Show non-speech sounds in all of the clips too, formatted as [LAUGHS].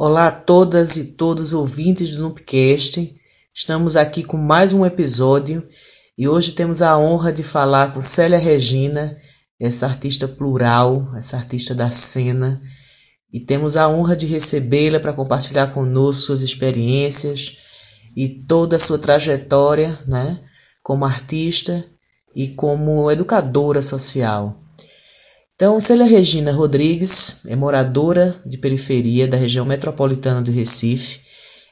Olá a todas e todos ouvintes do Noopcast. Estamos aqui com mais um episódio e hoje temos a honra de falar com Célia Regina, essa artista plural, essa artista da cena, e temos a honra de recebê-la para compartilhar conosco suas experiências e toda a sua trajetória, né, como artista e como educadora social. Então, Célia Regina Rodrigues é moradora de periferia da região metropolitana do Recife,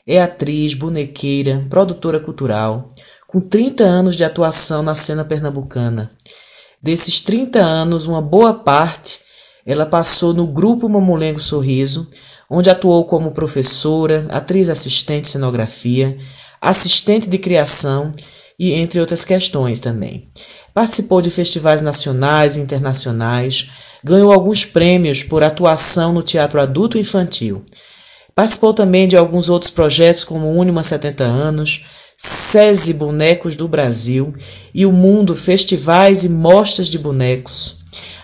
é atriz, bonequeira, produtora cultural, com 30 anos de atuação na cena pernambucana. Desses 30 anos, uma boa parte ela passou no grupo Mamulengo Sorriso, onde atuou como professora, atriz assistente de cenografia, assistente de criação e entre outras questões também. Participou de festivais nacionais e internacionais, ganhou alguns prêmios por atuação no teatro adulto e infantil. Participou também de alguns outros projetos como Unima 70 anos, SESI Bonecos do Brasil e o Mundo Festivais e Mostras de Bonecos.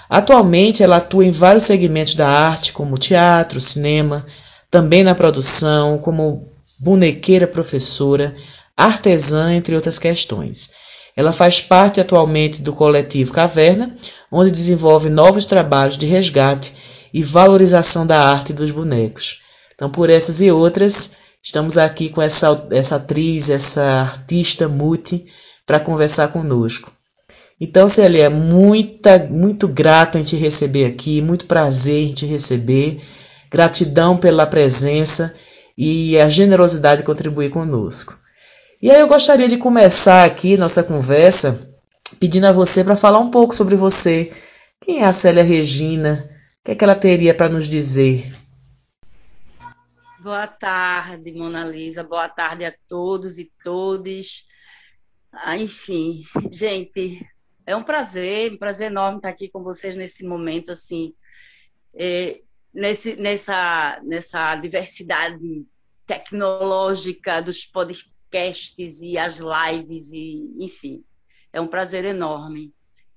Atualmente ela atua em vários segmentos da arte, como teatro, cinema, também na produção, como bonequeira professora, artesã, entre outras questões. Ela faz parte atualmente do coletivo Caverna, onde desenvolve novos trabalhos de resgate e valorização da arte dos bonecos. Então, por essas e outras, estamos aqui com essa, essa atriz, essa artista multi, para conversar conosco. Então, Célia, muita, muito grata em te receber aqui, muito prazer em te receber, gratidão pela presença e a generosidade de contribuir conosco. E aí eu gostaria de começar aqui nossa conversa pedindo a você para falar um pouco sobre você. Quem é a Célia Regina? O que, é que ela teria para nos dizer? Boa tarde, Mona Lisa. Boa tarde a todos e todas. Ah, enfim, gente, é um prazer, um prazer enorme estar aqui com vocês nesse momento, assim, é, nesse, nessa, nessa diversidade tecnológica dos podcasts podcasts e as lives, e enfim, é um prazer enorme.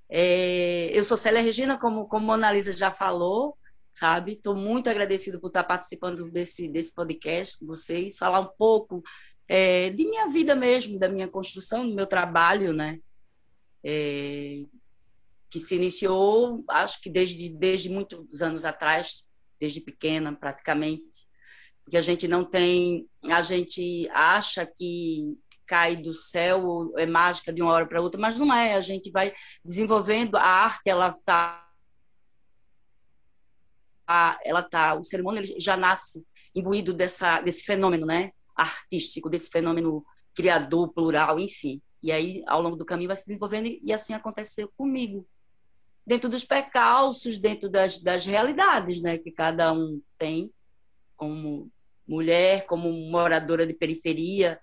É, eu sou Célia Regina, como, como Mona Lisa já falou, sabe? Estou muito agradecida por estar participando desse, desse podcast com vocês, falar um pouco é, de minha vida mesmo, da minha construção, do meu trabalho, né? É, que se iniciou, acho que desde, desde muitos anos atrás, desde pequena praticamente, porque a gente não tem, a gente acha que cai do céu é mágica de uma hora para outra, mas não é. A gente vai desenvolvendo a arte, ela está ela tá, o ser humano já nasce imbuído dessa, desse fenômeno, né, artístico, desse fenômeno criador, plural, enfim. E aí, ao longo do caminho, vai se desenvolvendo e assim aconteceu comigo. Dentro dos percalços, dentro das, das realidades, né, que cada um tem como mulher, como moradora de periferia,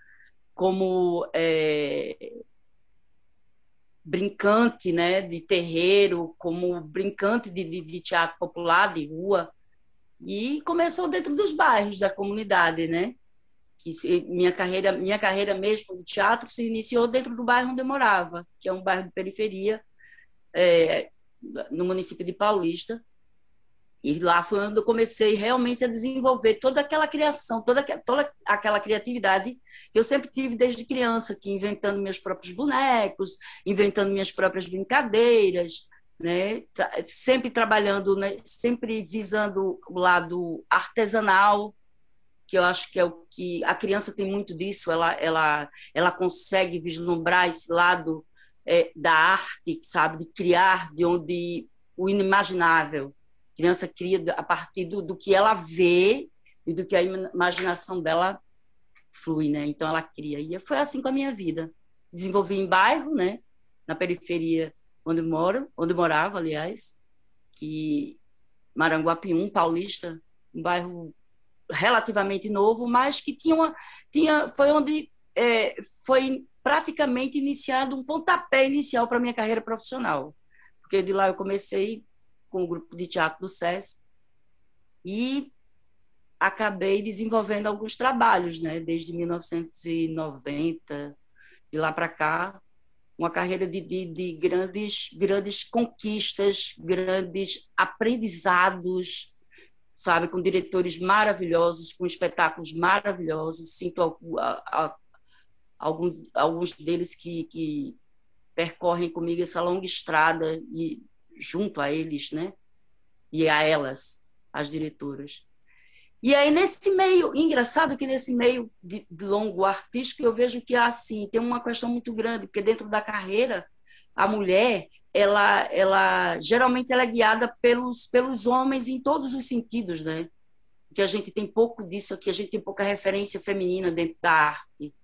como é, brincante né, de terreiro, como brincante de, de, de, teatro popular, de rua. E começou dentro dos bairros da comunidade, né? Que se, minha carreira, minha carreira mesmo de teatro se iniciou dentro do bairro onde eu morava, que é um bairro de periferia, é, no município de Paulista. E lá foi onde eu comecei realmente a desenvolver toda aquela criação, toda, toda aquela criatividade que eu sempre tive desde criança, que inventando meus próprios bonecos, inventando minhas próprias brincadeiras, né? sempre trabalhando, né? sempre visando o lado artesanal, que eu acho que é o que a criança tem muito disso, ela, ela, ela consegue vislumbrar esse lado é, da arte, sabe, de criar de onde o inimaginável criança cria a partir do, do que ela vê e do que a imaginação dela flui, né? Então ela cria. E foi assim com a minha vida. Desenvolvi em bairro, né? Na periferia onde moro, onde morava, aliás, que Maranguapium, Paulista, um bairro relativamente novo, mas que tinha uma, tinha, foi onde é, foi praticamente iniciado um pontapé inicial para minha carreira profissional, porque de lá eu comecei com o grupo de teatro do SESC e acabei desenvolvendo alguns trabalhos, né, desde 1990 e lá para cá, uma carreira de, de, de, grandes, grandes conquistas, grandes aprendizados, sabe, com diretores maravilhosos, com espetáculos maravilhosos. Sinto a, a, alguns, alguns deles que, que percorrem comigo essa longa estrada e junto a eles, né? E a elas, as diretoras. E aí, nesse meio, engraçado que nesse meio de, de longo artístico, eu vejo que assim, tem uma questão muito grande, porque dentro da carreira, a mulher, ela, ela geralmente ela é guiada pelos, pelos homens em todos os sentidos, né? Que a gente tem pouco disso aqui, a gente tem pouca referência feminina dentro da arte,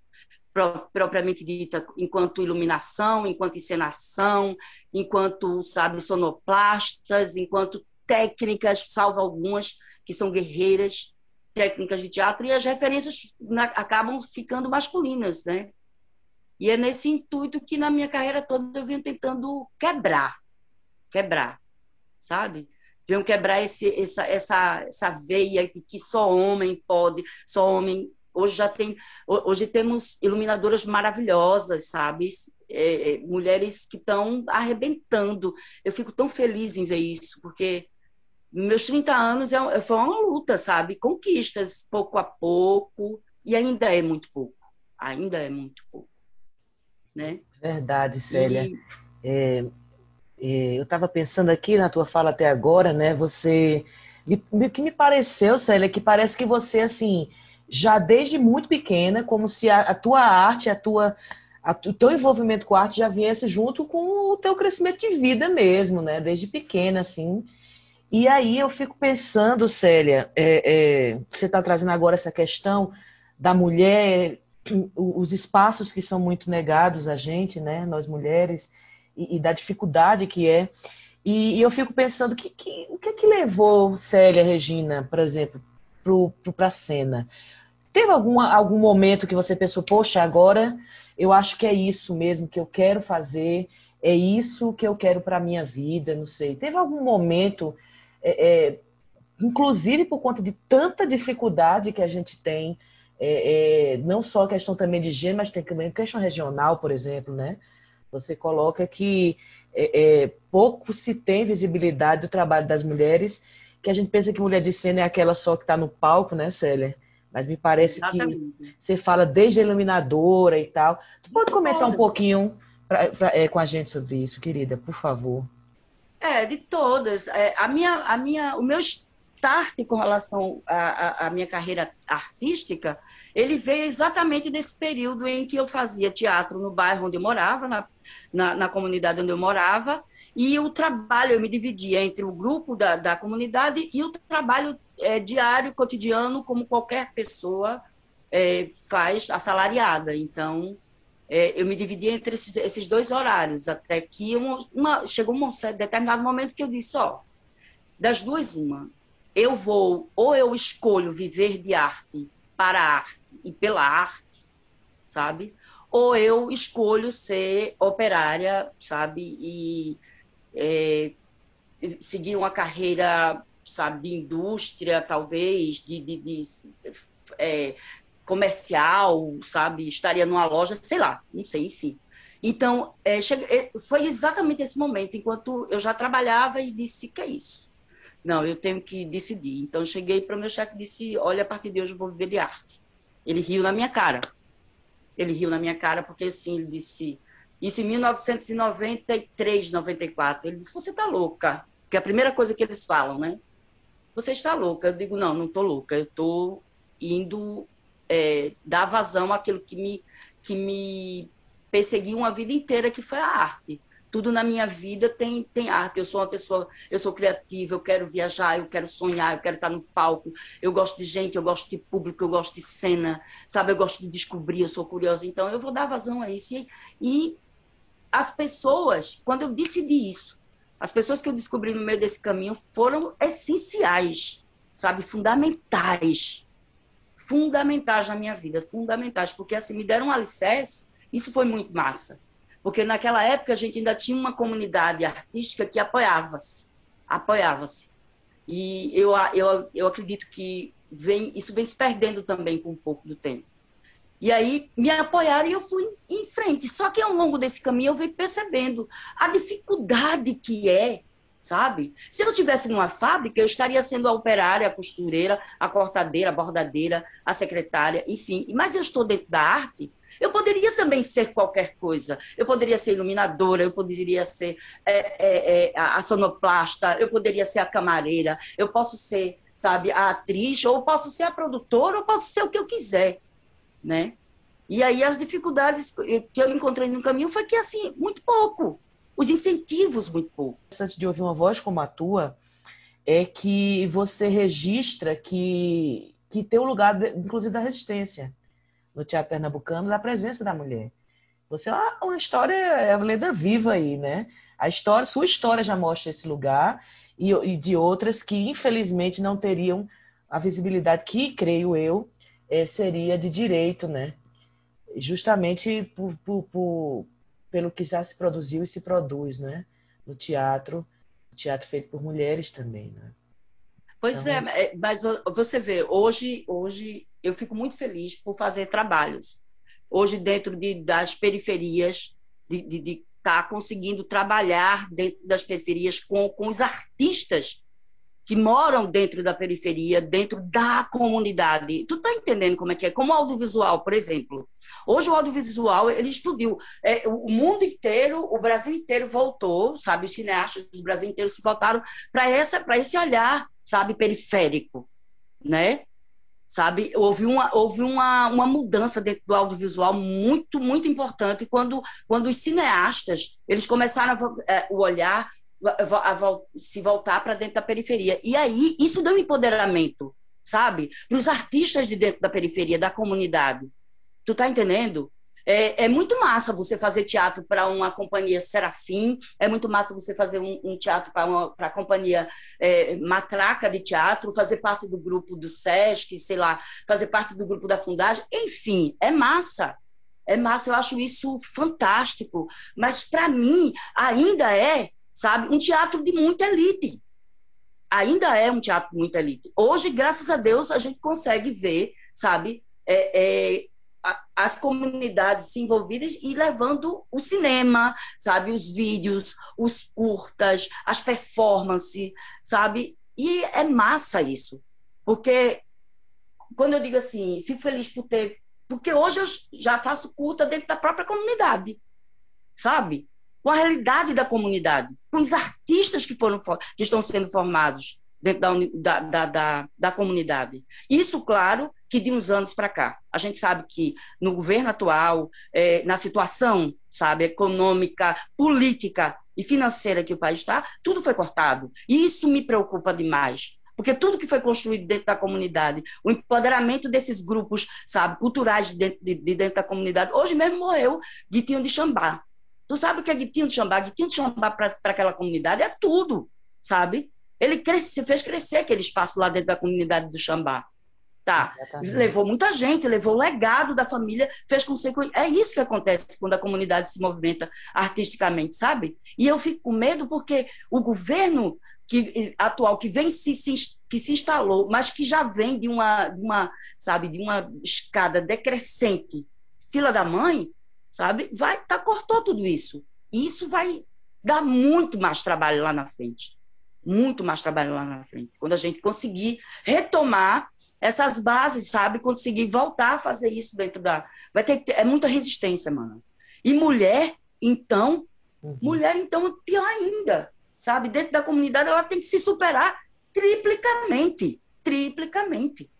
propriamente dita, enquanto iluminação, enquanto encenação, enquanto, sabe, sonoplastas, enquanto técnicas, salvo algumas, que são guerreiras, técnicas de teatro, e as referências na, acabam ficando masculinas, né? E é nesse intuito que na minha carreira toda eu venho tentando quebrar, quebrar, sabe? Venho quebrar esse, essa, essa, essa veia que, que só homem pode, só homem. Hoje já tem, hoje temos iluminadoras maravilhosas, sabe? É, é, mulheres que estão arrebentando. Eu fico tão feliz em ver isso, porque meus 30 anos é, foi uma luta, sabe? Conquistas pouco a pouco, e ainda é muito pouco. Ainda é muito pouco. Né? Verdade, Célia. E... É, é, eu estava pensando aqui na tua fala até agora, né? Você. O que me pareceu, Célia, é que parece que você, assim, já desde muito pequena, como se a, a tua arte, a tua, a, o teu envolvimento com a arte já viesse junto com o teu crescimento de vida mesmo, né? Desde pequena, assim. E aí eu fico pensando, Célia, é, é, você está trazendo agora essa questão da mulher, os espaços que são muito negados a gente, né, nós mulheres, e, e da dificuldade que é. E, e eu fico pensando que, que, o que é que levou Célia Regina, por exemplo, para a cena? Teve alguma, algum momento que você pensou, poxa, agora eu acho que é isso mesmo que eu quero fazer, é isso que eu quero para a minha vida, não sei. Teve algum momento é, é, inclusive por conta de tanta dificuldade que a gente tem, é, é não só a questão também de gênero, mas tem também questão regional, por exemplo, né? Você coloca que é, é, pouco se tem visibilidade do trabalho das mulheres, que a gente pensa que mulher de cena é aquela só que está no palco, né, Célia? Mas me parece Exatamente. que você fala desde a iluminadora e tal. Tu pode comentar um pouquinho pra, pra, é, com a gente sobre isso, querida, por favor? É, de todas. É, a minha, a minha, o meu start com relação à, minha carreira artística, ele veio exatamente desse período em que eu fazia teatro no bairro onde eu morava, na, na, na comunidade onde eu morava, e o trabalho eu me dividia entre o grupo da, da comunidade e o trabalho é, diário, cotidiano, como qualquer pessoa é, faz assalariada. Então, é, eu me dividi entre esses, esses, dois horários, até que uma, uma, chegou um determinado momento que eu disse, ó, das duas, uma, eu vou, ou eu escolho viver de arte para a arte e pela arte, sabe? Ou eu escolho ser operária, sabe? E é, seguir uma carreira, sabe, de indústria, talvez, de, de, de é, comercial, sabe? Estaria numa loja, sei lá, não sei, enfim. Então, é, cheguei, foi exatamente esse momento, enquanto eu já trabalhava e disse que é isso. Não, eu tenho que decidir. Então, cheguei para o meu chefe e disse: Olha, a partir de hoje eu vou viver de arte. Ele riu na minha cara. Ele riu na minha cara porque, assim, ele disse: Isso em 1993, 94. Ele disse: Você está louca. Que é a primeira coisa que eles falam, né? Você está louca. Eu digo: Não, não estou louca. Eu estou indo é, dar vazão àquilo que me, que me perseguiu uma vida inteira, que foi a arte. Tudo na minha vida tem, tem arte. Eu sou uma pessoa, eu sou criativa, eu quero viajar, eu quero sonhar, eu quero estar no palco. Eu gosto de gente, eu gosto de público, eu gosto de cena, sabe? Eu gosto de descobrir, eu sou curiosa. Então, eu vou dar vazão a isso. E, e as pessoas, quando eu decidi isso, as pessoas que eu descobri no meio desse caminho foram essenciais, sabe? Fundamentais fundamentais na minha vida, fundamentais, porque assim me deram um alicerce, isso foi muito massa. Porque naquela época a gente ainda tinha uma comunidade artística que apoiava-se, apoiava-se. E eu, eu, eu acredito que vem, isso vem se perdendo também com um pouco do tempo. E aí me apoiaram e eu fui em frente. Só que ao longo desse caminho eu venho percebendo a dificuldade que é sabe? Se eu estivesse numa fábrica, eu estaria sendo a operária, a costureira, a cortadeira, a bordadeira, a secretária, enfim. Mas eu estou dentro da arte, eu poderia também ser qualquer coisa. Eu poderia ser iluminadora, eu poderia ser é, é, é, a sonoplasta, eu poderia ser a camareira, eu posso ser, sabe, a atriz, ou posso ser a produtora, ou posso ser o que eu quiser, né? E aí as dificuldades que eu encontrei no caminho foi que, assim, muito pouco os incentivos muito pouco. Antes de ouvir uma voz como a tua, é que você registra que, que tem o um lugar, inclusive, da resistência no teatro pernambucano, da presença da mulher. Você é uma, uma história, é uma lenda viva aí, né? A história, sua história já mostra esse lugar e, e de outras que, infelizmente, não teriam a visibilidade que, creio eu, é, seria de direito, né? Justamente por, por, por pelo que já se produziu e se produz, né? No teatro, teatro feito por mulheres também, né? Pois então... é, é mas você vê, hoje, hoje eu fico muito feliz por fazer trabalhos. Hoje, dentro de, das periferias, de estar tá conseguindo trabalhar dentro das periferias com, com os artistas que moram dentro da periferia, dentro da comunidade. Tu tá entendendo como é que é? Como o audiovisual, por exemplo. Hoje o audiovisual ele explodiu. É, o mundo inteiro, o Brasil inteiro voltou, sabe? Os cineastas do Brasil inteiro se voltaram para para esse olhar, sabe, periférico, né? Sabe, houve uma, houve uma, uma mudança dentro do audiovisual muito, muito importante quando, quando os cineastas eles começaram a, é, o olhar se voltar para dentro da periferia. E aí, isso deu empoderamento, sabe? Para os artistas de dentro da periferia, da comunidade. Tu tá entendendo? É, é, muito massa você fazer teatro para uma companhia Serafim, é muito massa você fazer um, um teatro para a companhia é, Matraca de Teatro, fazer parte do grupo do SESC, sei lá, fazer parte do grupo da Fundagem, enfim, é massa. É massa, eu acho isso fantástico. Mas para mim, ainda é sabe? Um teatro de muita elite. Ainda é um teatro de muita elite. Hoje, graças a Deus, a gente consegue ver, sabe, é, é, as comunidades se envolvidas e levando o cinema, sabe, os vídeos, os curtas, as performances, sabe? E é massa isso, porque quando eu digo assim, fico feliz por ter, porque hoje eu já faço curta dentro da própria comunidade, sabe? Com a realidade da comunidade, com os artistas que, foram, que estão sendo formados dentro da, da, da, da comunidade. Isso, claro, que de uns anos para cá. A gente sabe que no governo atual, é, na situação, sabe, econômica, política e financeira que o país está, tudo foi cortado. E isso me preocupa demais. Porque tudo que foi construído dentro da comunidade, o empoderamento desses grupos, sabe, culturais de dentro, de, de dentro da comunidade. Hoje mesmo morreu Guitinho de Xambá, Tu sabe o que é Guitinho de Xambá? Guitinho de Xambá para aquela comunidade é tudo, sabe? Ele cresce, fez crescer aquele espaço lá dentro da comunidade do Xambá. Tá. Levou muita gente, levou o legado da família, fez com que. É isso que acontece quando a comunidade se movimenta artisticamente, sabe? E eu fico com medo porque o governo que, atual que vem se, se, que se instalou, mas que já vem de uma, de uma, sabe, de uma escada decrescente, fila da mãe, sabe? Vai, tá, cortou tudo isso. E isso vai dar muito mais trabalho lá na frente. Muito mais trabalho lá na frente. Quando a gente conseguir retomar essas bases, sabe? Conseguir voltar a fazer isso dentro da. Vai ter, é muita resistência, mano. E mulher, então, uhum. mulher, então, pior ainda, sabe? Dentro da comunidade, ela tem que se superar triplicamente. Triplicamente.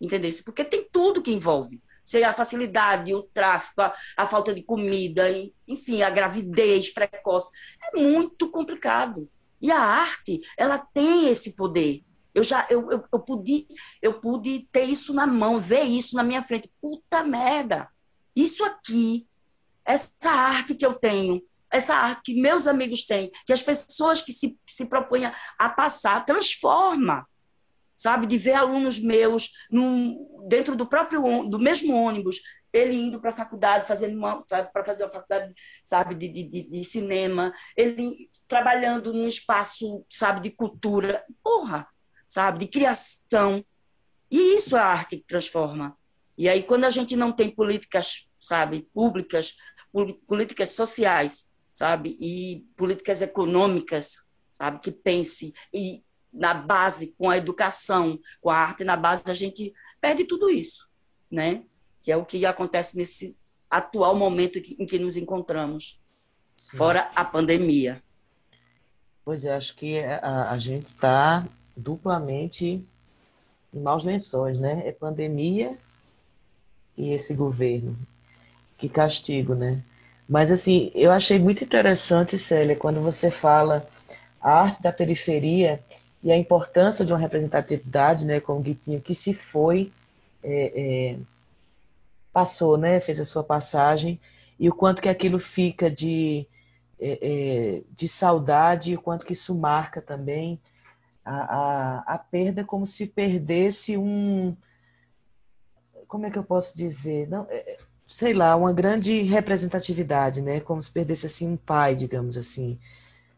Entendeu? Porque tem tudo que envolve seja a facilidade, o tráfico, a, a falta de comida, enfim, a gravidez precoce. É muito complicado. E a arte, ela tem esse poder. Eu já eu, eu, eu, pude, eu pude ter isso na mão, ver isso na minha frente. Puta merda! Isso aqui, essa arte que eu tenho, essa arte que meus amigos têm, que as pessoas que se, se propõem a passar, transforma sabe? De ver alunos meus num, dentro do próprio do mesmo ônibus, ele indo para a faculdade, fazendo para fazer uma faculdade, sabe, de, de, de, cinema, ele trabalhando num espaço, sabe, de cultura, porra, sabe, de criação. E isso é a arte que transforma. E aí, quando a gente não tem políticas, sabe, públicas, políticas sociais, sabe, e políticas econômicas, sabe? Que pense e na base, com a educação, com a arte na base, a gente perde tudo isso, né? Que é o que acontece nesse atual momento em que nos encontramos, Sim. fora a pandemia. Pois é, acho que a, a gente está duplamente em maus lençóis, né? É pandemia e esse governo. Que castigo, né? Mas assim, eu achei muito interessante, Célia, quando você fala a arte da periferia e a importância de uma representatividade, né, como Guitinho, que se foi, é, é, passou, né, fez a sua passagem, e o quanto que aquilo fica de, é, é de saudade, e o quanto que isso marca também a, a, a perda, como se perdesse um. Como é que eu posso dizer? Não, é, sei lá, uma grande representatividade, né? Como se perdesse assim um pai, digamos assim,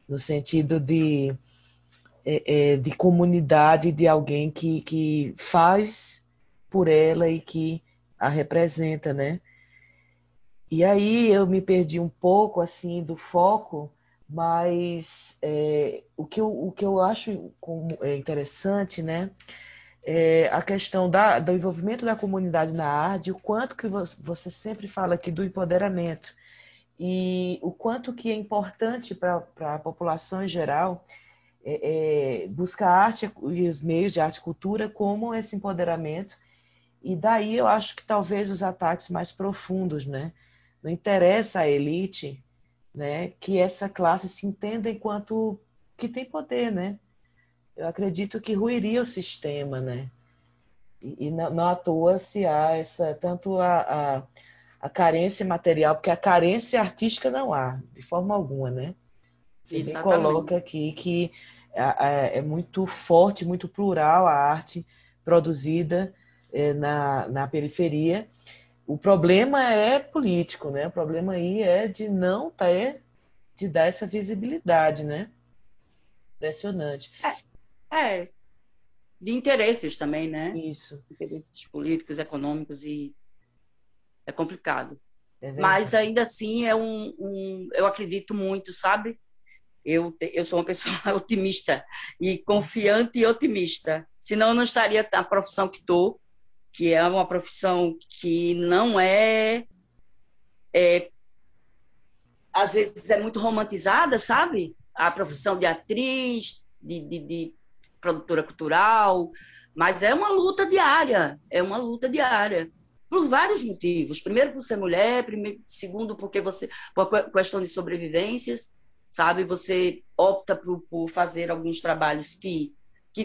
no sentido de é, é, de comunidade de alguém que, que faz por ela e que a representa, né? E aí eu me perdi um pouco assim do foco, mas é, o, que eu, o que eu acho é interessante, né? É a questão da, do envolvimento da comunidade na arte, o quanto que você sempre fala aqui do empoderamento e o quanto que é importante para a população em geral é, é, busca a arte e os meios de arte e cultura como esse empoderamento. E daí eu acho que talvez os ataques mais profundos, né? Não interessa à elite, né, que essa classe se entenda enquanto que tem poder, né? Eu acredito que ruiria o sistema, né? E, e não, não, à toa se há essa tanto a, a, a, carência material, porque a carência artística não há, de forma alguma, né? Você bem coloca aqui que é, muito forte, muito plural a arte produzida é, na, na periferia. O problema é político, né? O problema aí é de não ter, de dar essa visibilidade, né? Impressionante. É, é, de interesses também, né? Isso. Interesses políticos, econômicos e é complicado. É Mas ainda assim é um, um, eu acredito muito, sabe? Eu, eu sou uma pessoa [LAUGHS] otimista e confiante e otimista. Senão eu não estaria na profissão que estou, que é uma profissão que não é, é às vezes é muito romantizada, sabe? A profissão de atriz, de, de, de, produtora cultural, mas é uma luta diária, é uma luta diária. Por vários motivos. Primeiro, por ser mulher, primeiro, segundo, porque você. por questão de sobrevivências, sabe? Você opta por, por fazer alguns trabalhos que, que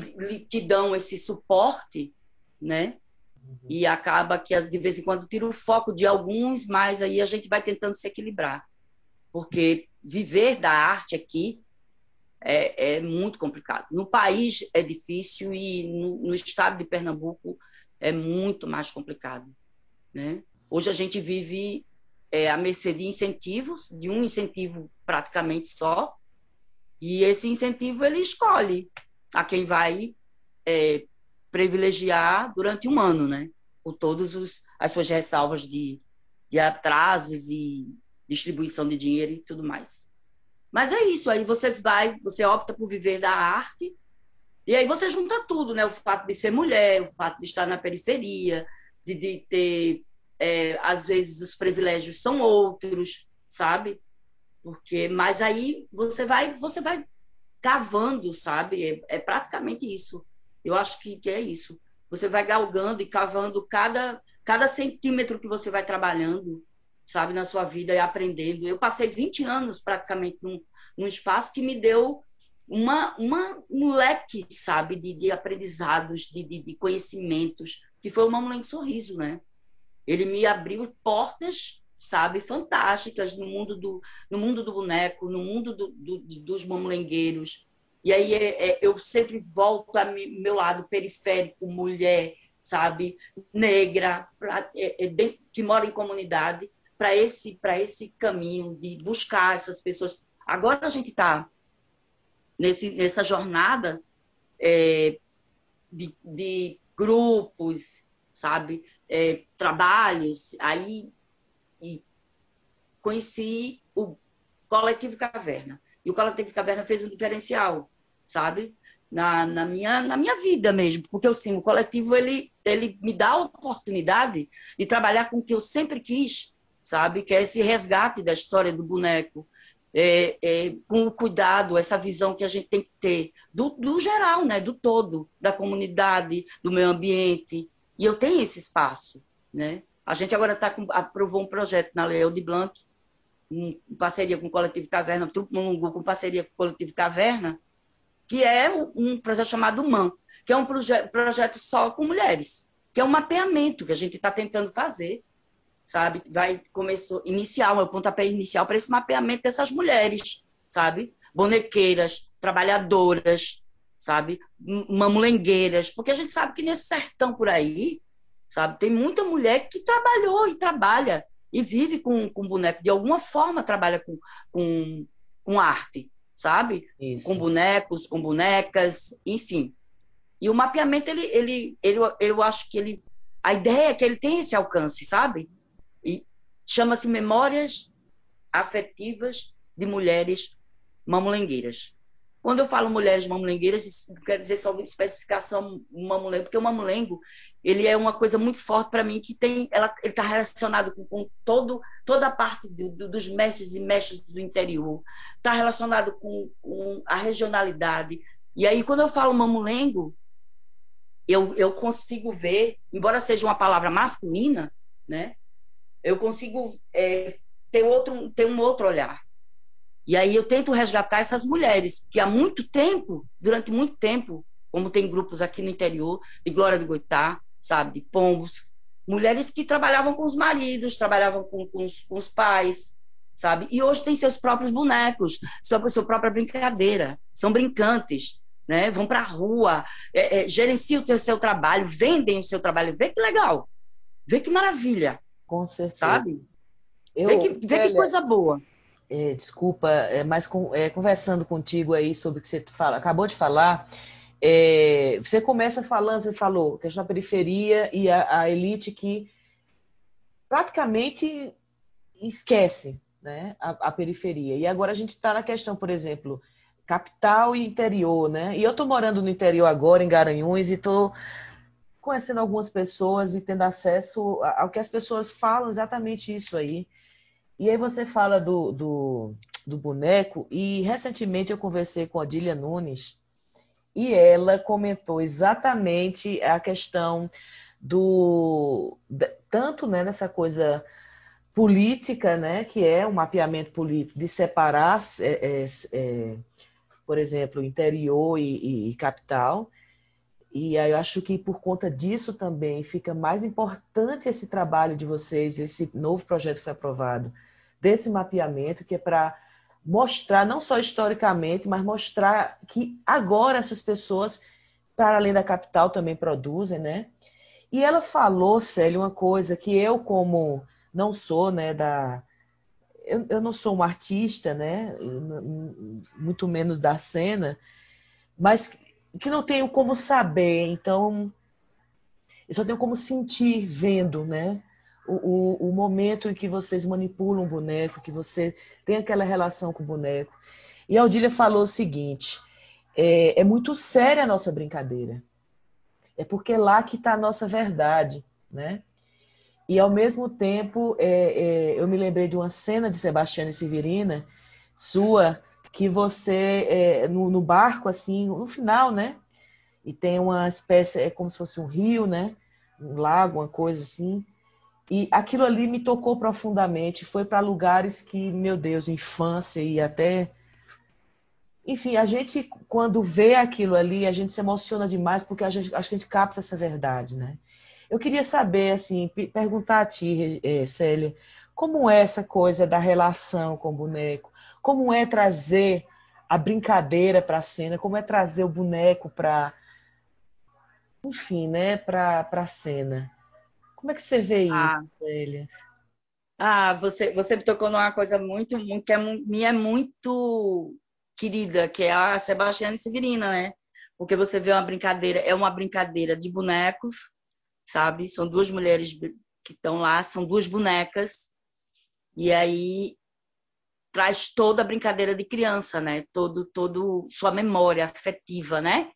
te dão esse suporte, né? Uhum. E acaba que de vez em quando tira o foco de alguns, mas aí a gente vai tentando se equilibrar. Porque viver da arte aqui é, é muito complicado. No país é difícil e no, no estado de Pernambuco é muito mais complicado. Né? Hoje a gente vive é, à mercê de incentivos, de um incentivo praticamente só, e esse incentivo ele escolhe a quem vai é, privilegiar durante um ano, né? Por todas as suas ressalvas de, de atrasos e distribuição de dinheiro e tudo mais. Mas é isso, aí você vai, você opta por viver da arte, e aí você junta tudo, né? O fato de ser mulher, o fato de estar na periferia, de, de ter é, às vezes os privilégios são outros, sabe? Porque, mas aí você vai, você vai cavando, sabe? É, é praticamente isso. Eu acho que, que, é isso. Você vai galgando e cavando cada, cada centímetro que você vai trabalhando, sabe, na sua vida e aprendendo. Eu passei 20 anos praticamente num, num espaço que me deu uma, uma, um leque, sabe, de, de aprendizados, de, de, de conhecimentos, que foi mulher de sorriso, né? Ele me abriu portas, sabe, fantásticas no mundo do, no mundo do boneco, no mundo do, do, dos mamulengueiros. E aí é, é, eu sempre volto ao meu lado periférico, mulher, sabe, negra, pra, é, é que mora em comunidade, para esse, esse caminho de buscar essas pessoas. Agora a gente está nessa jornada é, de, de grupos, sabe? É, trabalhos, aí conheci o Coletivo Caverna. E o Coletivo Caverna fez um diferencial, sabe? Na, na, minha, na minha vida mesmo. Porque, assim, o coletivo, ele, ele me dá a oportunidade de trabalhar com o que eu sempre quis, sabe? Que é esse resgate da história do boneco. É, é, com o cuidado, essa visão que a gente tem que ter do, do geral, né? do todo, da comunidade, do meio ambiente. E eu tenho esse espaço. Né? A gente agora tá com, aprovou um projeto na Leo de Blanc, em parceria com o Coletivo Caverna, Trupo Mulungu, com parceria com o Coletivo Caverna, que é um projeto chamado MAN, que é um proje projeto só com mulheres, que é um mapeamento que a gente está tentando fazer, sabe? Vai começou iniciar, o pontapé inicial para esse mapeamento dessas mulheres, sabe? Bonequeiras, trabalhadoras, sabe? Mamulengueiras, porque a gente sabe que nesse sertão por aí, sabe? Tem muita mulher que trabalhou e trabalha e vive com, com boneco, de alguma forma trabalha com, com, com arte, sabe? Isso. Com bonecos, com bonecas, enfim. E o mapeamento, ele, ele, ele, eu acho que ele. A ideia é que ele tem esse alcance, sabe? E chama-se Memórias Afetivas de Mulheres Mamulengueiras. Quando eu falo mulheres mamulengueiras, quer dizer só especificação mamulengo, porque o mamulengo ele é uma coisa muito forte para mim que tem, ela está relacionado com, com, todo, toda a parte do, do, dos mestres e mestres do interior, está relacionado com, com, a regionalidade. E aí, quando eu falo mamulengo, eu, eu consigo ver, embora seja uma palavra masculina, né? Eu consigo é, ter, outro, ter um outro olhar. E aí eu tento resgatar essas mulheres, que há muito tempo, durante muito tempo, como tem grupos aqui no interior, de Glória do Goitá, sabe, de Pombos, mulheres que trabalhavam com os maridos, trabalhavam com, com, os, com os, pais, sabe? E hoje têm seus próprios bonecos, sua, sua própria brincadeira, são brincantes, né? Vão para a rua, é, é, gerenciam o seu trabalho, vendem o seu trabalho. Vê que legal, vê que maravilha. Com certeza. Sabe? Eu, vê que, vê que coisa boa é, desculpa, é, mas com, é, conversando contigo aí sobre o que você fala, acabou de falar, é, você começa falando, você falou, questão da periferia e a, a elite que praticamente esquece né, a, a, periferia. E agora a gente está na questão, por exemplo, capital e interior, né? E eu estou morando no interior agora, em Garanhuns, e estou conhecendo algumas pessoas e tendo acesso ao que as pessoas falam exatamente isso aí. E aí você fala do, do, do boneco, e recentemente eu conversei com a Dília Nunes, e ela comentou exatamente a questão do tanto né, nessa coisa política, né, que é um mapeamento político de separar, é, é, é, por exemplo, interior e, e, e, capital. E aí eu acho que por conta disso também fica mais importante esse trabalho de vocês, esse novo projeto foi aprovado, desse mapeamento, que é para mostrar, não só historicamente, mas mostrar que agora essas pessoas, para além da capital, também produzem, né? E ela falou, Célia, uma coisa que eu, como não sou, né, da. Eu, eu não sou uma artista, né? Muito menos da cena, mas que não tenho como saber, então eu só tenho como sentir vendo, né? o, o, momento em que vocês manipulam o boneco, que você tem aquela relação com o boneco. E a Odília falou o seguinte: é, é muito séria a nossa brincadeira. É porque é lá que está a nossa verdade, né? E ao mesmo tempo, é, é, eu me lembrei de uma cena de Sebastiana Severina, sua, que você, é, no, no, barco, assim, no final, né? E tem uma espécie, é como se fosse um rio, né? Um lago, uma coisa assim. E aquilo ali me tocou profundamente. Foi para lugares que, meu Deus, infância e até. Enfim, a gente, quando vê aquilo ali, a gente se emociona demais porque a gente, acho que a gente capta essa verdade, né? Eu queria saber, assim, perguntar a ti, eh, Célia, como é essa coisa da relação com o boneco? Como é trazer a brincadeira para a cena? Como é trazer o boneco para. Enfim, né, para a cena? Como é que você vê ah. isso, Célia? Ah, você, você me tocou numa coisa muito, muito que é, me é muito querida, que é a Sebastiana Severina, né? Porque você vê uma brincadeira, é uma brincadeira de bonecos, sabe? São duas mulheres que estão lá, são duas bonecas. E aí traz toda a brincadeira de criança, né? Todo, todo sua memória afetiva, né?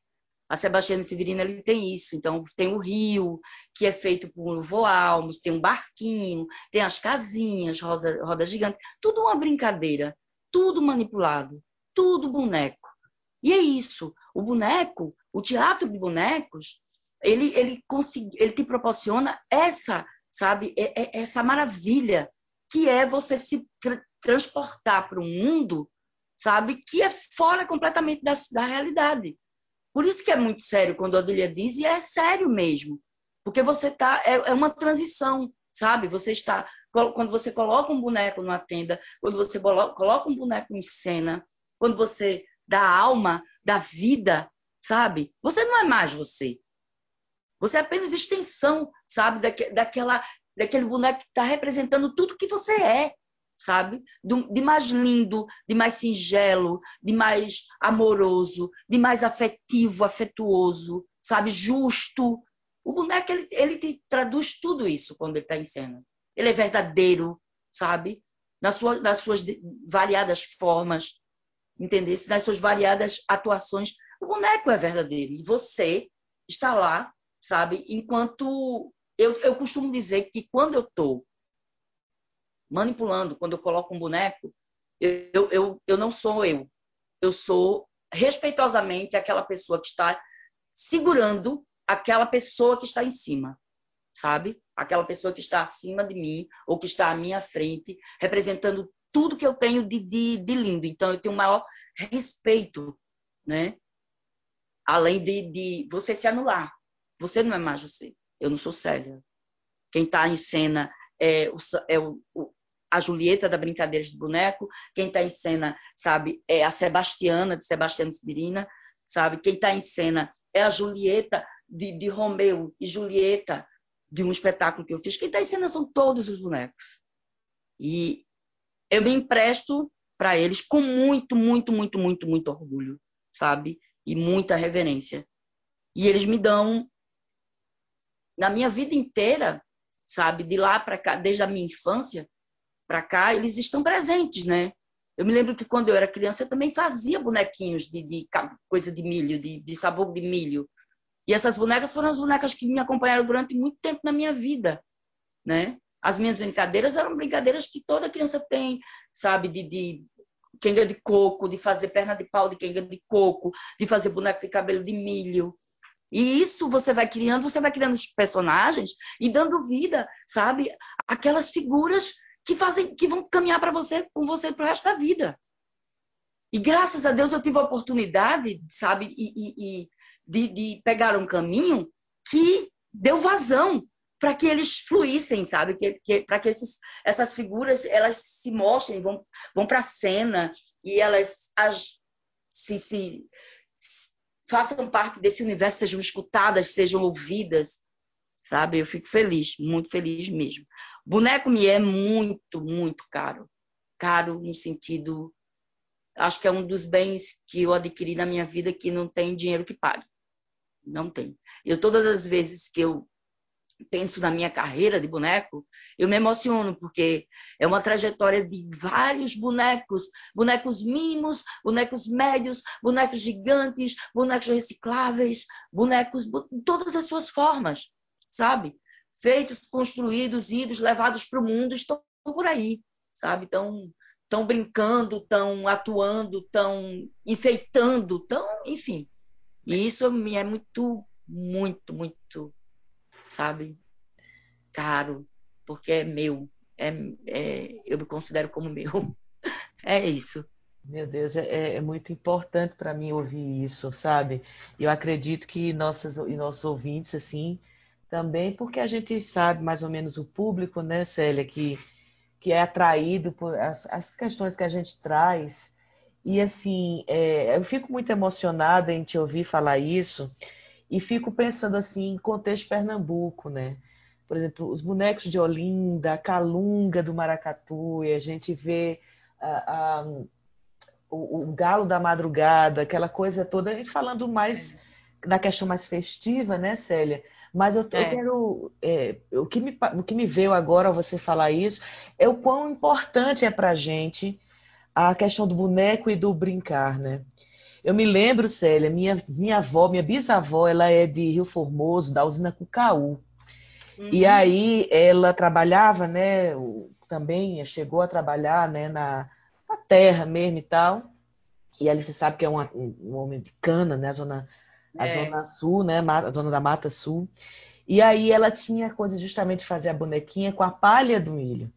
A Sebastiana Severina ele tem isso. Então, tem o rio, que é feito por voalmos, tem um barquinho, tem as casinhas, rosa, roda gigante, tudo uma brincadeira, tudo manipulado, tudo boneco. E é isso. O boneco, o teatro de bonecos, ele, ele, consegui, ele te proporciona essa, sabe, é, é, essa maravilha que é você se transportar para um mundo, sabe, que é fora completamente da, da realidade. Por isso que é muito sério quando a Adília diz, e é sério mesmo, porque você tá, é, é uma transição, sabe? Você está, quando você coloca um boneco numa tenda, quando você coloca um boneco em cena, quando você dá alma, dá vida, sabe? Você não é mais você. Você é apenas extensão, sabe, daque, daquela, daquele boneco que está representando tudo que você é, sabe? de mais lindo, de mais singelo, de mais amoroso, de mais afetivo, afetuoso, sabe? Justo. O boneco, ele, ele te traduz tudo isso quando ele está em cena. Ele é verdadeiro, sabe? Nas, sua, nas suas variadas formas, entender? Nas suas variadas atuações. O boneco é verdadeiro. E você está lá sabe? Enquanto eu, eu costumo dizer que quando eu estou manipulando, quando eu coloco um boneco, eu, eu, eu não sou eu. Eu sou respeitosamente aquela pessoa que está segurando aquela pessoa que está em cima, sabe? Aquela pessoa que está acima de mim ou que está à minha frente, representando tudo que eu tenho de, de, de lindo. Então, eu tenho o maior respeito, né? Além de, de você se anular. Você não é mais você. Eu não sou Célia. Quem está em cena é, o, é o, o, a Julieta da Brincadeira de Boneco. Quem está em cena, sabe, é a Sebastiana, de Sebastiana Sibirina. Sabe? Quem está em cena é a Julieta de, de Romeu e Julieta, de um espetáculo que eu fiz. Quem está em cena são todos os bonecos. E eu me empresto para eles com muito, muito, muito, muito, muito orgulho, sabe? E muita reverência. E eles me dão na minha vida inteira, sabe, de lá para cá, desde a minha infância para cá, eles estão presentes, né? Eu me lembro que quando eu era criança eu também fazia bonequinhos de, de coisa de milho, de, de sabor de milho. E essas bonecas foram as bonecas que me acompanharam durante muito tempo na minha vida, né? As minhas brincadeiras eram brincadeiras que toda criança tem, sabe? De, de quenga de coco, de fazer perna de pau de quenga de coco, de fazer boneco de cabelo de milho, e isso você vai criando, você vai criando os personagens e dando vida, sabe? Aquelas figuras que fazem, que vão caminhar para você, com você pro resto da vida. E graças a Deus eu tive a oportunidade, sabe, e, e, e de, de, pegar um caminho que deu vazão para que eles fluíssem, sabe, que, que para que esses, essas figuras elas se mostrem, vão, vão para a cena e elas as, se, se façam parte desse universo, sejam escutadas, sejam ouvidas, sabe? Eu fico feliz, muito feliz mesmo. Boneco me é muito, muito caro. Caro no sentido. Acho que é um dos bens que eu adquiri na minha vida que não tem dinheiro que pague. Não tem. Eu, todas as vezes que eu penso na minha carreira de boneco, eu me emociono, porque é uma trajetória de vários bonecos, bonecos mínimos, bonecos médios, bonecos gigantes, bonecos recicláveis, bonecos todas as suas formas, sabe? Feitos, construídos, idos, levados para o mundo, estão por aí, sabe? Estão estão brincando, estão atuando, estão enfeitando, estão, enfim. E isso me é muito, muito, muito sabe? Caro, porque é meu. É, é, eu me considero como meu. [LAUGHS] É isso. Meu Deus, é, é muito importante para mim ouvir isso, sabe? Eu acredito que nossas e nossos ouvintes, assim, também, porque a gente sabe mais ou menos o público, né, Célia, que, que é atraído por as, as questões que a gente traz. E, assim, é, eu fico muito emocionada em te ouvir falar isso, e fico pensando assim em contexto Pernambuco, né? Por exemplo, os bonecos de Olinda, a Calunga do Maracatu, e a gente vê a, a, o, o, galo da madrugada, aquela coisa toda, e falando mais é. da questão mais festiva, né, Célia? Mas eu, é. eu quero. É, o, que me, o que me veio agora ao você falar isso é o quão importante é para a gente a questão do boneco e do brincar, né? Eu me lembro, Célia, minha, minha avó, minha bisavó, ela é de Rio Formoso, da usina Cucaú. Uhum. E aí ela trabalhava, né? Também chegou a trabalhar né, na, na terra mesmo e tal. E ali você sabe que é uma, um homem de cana, né? Zona, a é. zona sul, né? A zona da Mata Sul. E aí ela tinha coisa justamente de fazer a bonequinha com a palha do milho.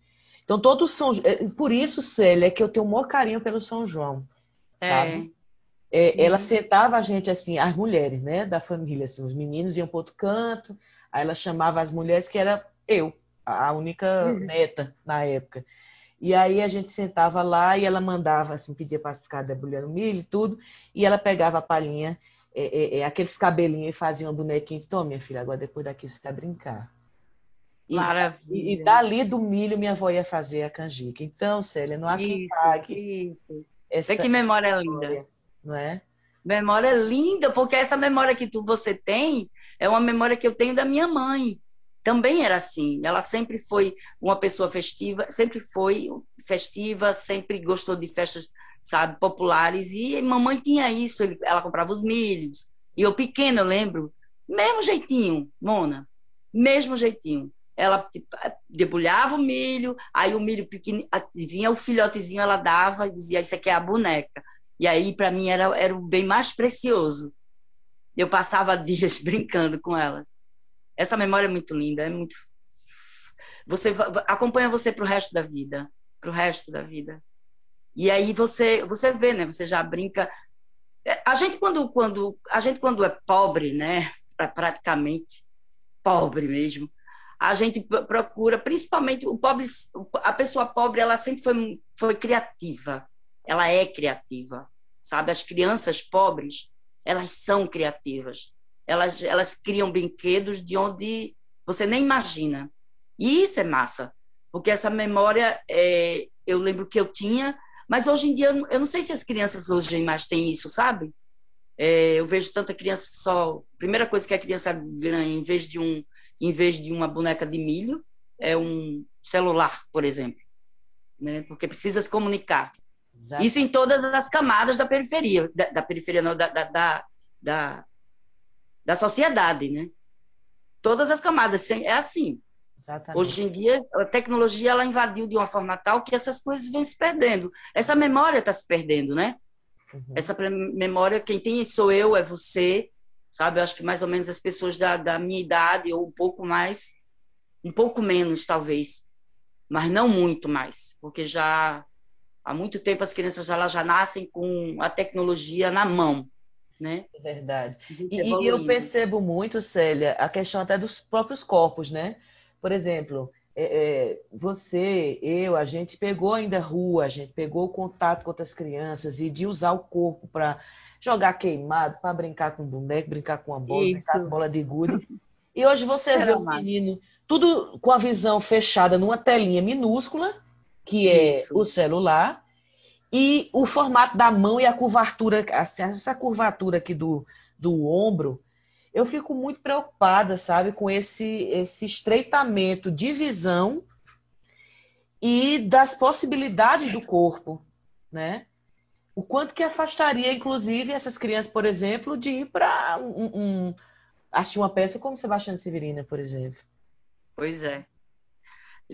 Então todo São é, por isso, Célia, é que eu tenho o maior carinho pelo São João, é. sabe? É. É, ela sentava a gente assim, as mulheres, né, da família, assim, os meninos iam para outro canto, aí ela chamava as mulheres que era eu, a única uhum. neta na época. E aí a gente sentava lá e ela mandava, assim, pedia para ficar debulhando milho e tudo, e ela pegava a palhinha, é, é, é aqueles cabelinhos e fazia um bonequinho. Então, minha filha, agora depois daqui você vai brincar. E, Maravilha. E, dali do milho minha avó ia fazer a canjica. Então, Célia, não há quem pague. Isso. Essa que memória linda. Não é? Memória linda, porque essa memória que tu, você tem é uma memória que eu tenho da minha mãe. Também era assim. Ela sempre foi uma pessoa festiva, sempre foi festiva, sempre gostou de festas, sabe, populares. E mamãe tinha isso. Ela comprava os milhos. E eu pequena, eu lembro, mesmo jeitinho, Mona, mesmo jeitinho ela tipo, debulhava o milho, aí o milho pequeno, vinha o filhotezinho, ela dava e dizia: Isso aqui é a boneca. E aí, para mim, era, era o bem mais precioso. Eu passava [LAUGHS] dias brincando com ela. Essa memória é muito linda, é muito. Você acompanha você para o resto da vida, para o resto da vida. E aí você você vê, né? Você já brinca. É, a gente quando quando a gente quando é pobre, né? Praticamente pobre mesmo a gente procura, principalmente o pobre, a pessoa pobre, ela sempre foi, foi criativa. Ela é criativa, sabe? As crianças pobres, elas são criativas. Elas, elas criam brinquedos de onde você nem imagina. E isso é massa, porque essa memória, é, eu lembro que eu tinha, mas hoje em dia eu não sei se as crianças hoje mais têm isso, sabe? É, eu vejo tanta criança só. Primeira coisa que a criança ganha, em vez de um em vez de uma boneca de milho, é um celular, por exemplo. Né? Porque precisa se comunicar. Exato. Isso em todas as camadas da periferia, da, da periferia, não, da, da, da, da, sociedade, né? Todas as camadas, é assim. Exatamente. Hoje em dia, a tecnologia ela invadiu de uma forma tal que essas coisas vão se perdendo. Essa memória está se perdendo, né? Uhum. Essa memória, quem tem sou eu, é você, sabe? Eu acho que mais ou menos as pessoas da, da minha idade ou um pouco mais, um pouco menos talvez, mas não muito mais, porque já há muito tempo as crianças já, já nascem com a tecnologia na mão, né? É verdade. E, e, eu percebo muito, Célia, a questão até dos próprios corpos, né? Por exemplo, é, é, você, eu, a gente pegou ainda rua, a gente pegou o contato com outras crianças e de usar o corpo para jogar queimado, para brincar com boneco, brincar com a bola, Isso. brincar com bola de gude. E hoje você Era vê o menino tudo com a visão fechada numa telinha minúscula, que é Isso. o celular, e o formato da mão e a curvatura, assim, essa curvatura aqui do, do ombro, eu fico muito preocupada, sabe, com esse, esse estreitamento de visão e das possibilidades do corpo, né? o quanto que afastaria, inclusive, essas crianças, por exemplo, de ir para um, um, assistir uma peça como Sebastião Severina, por exemplo. Pois é.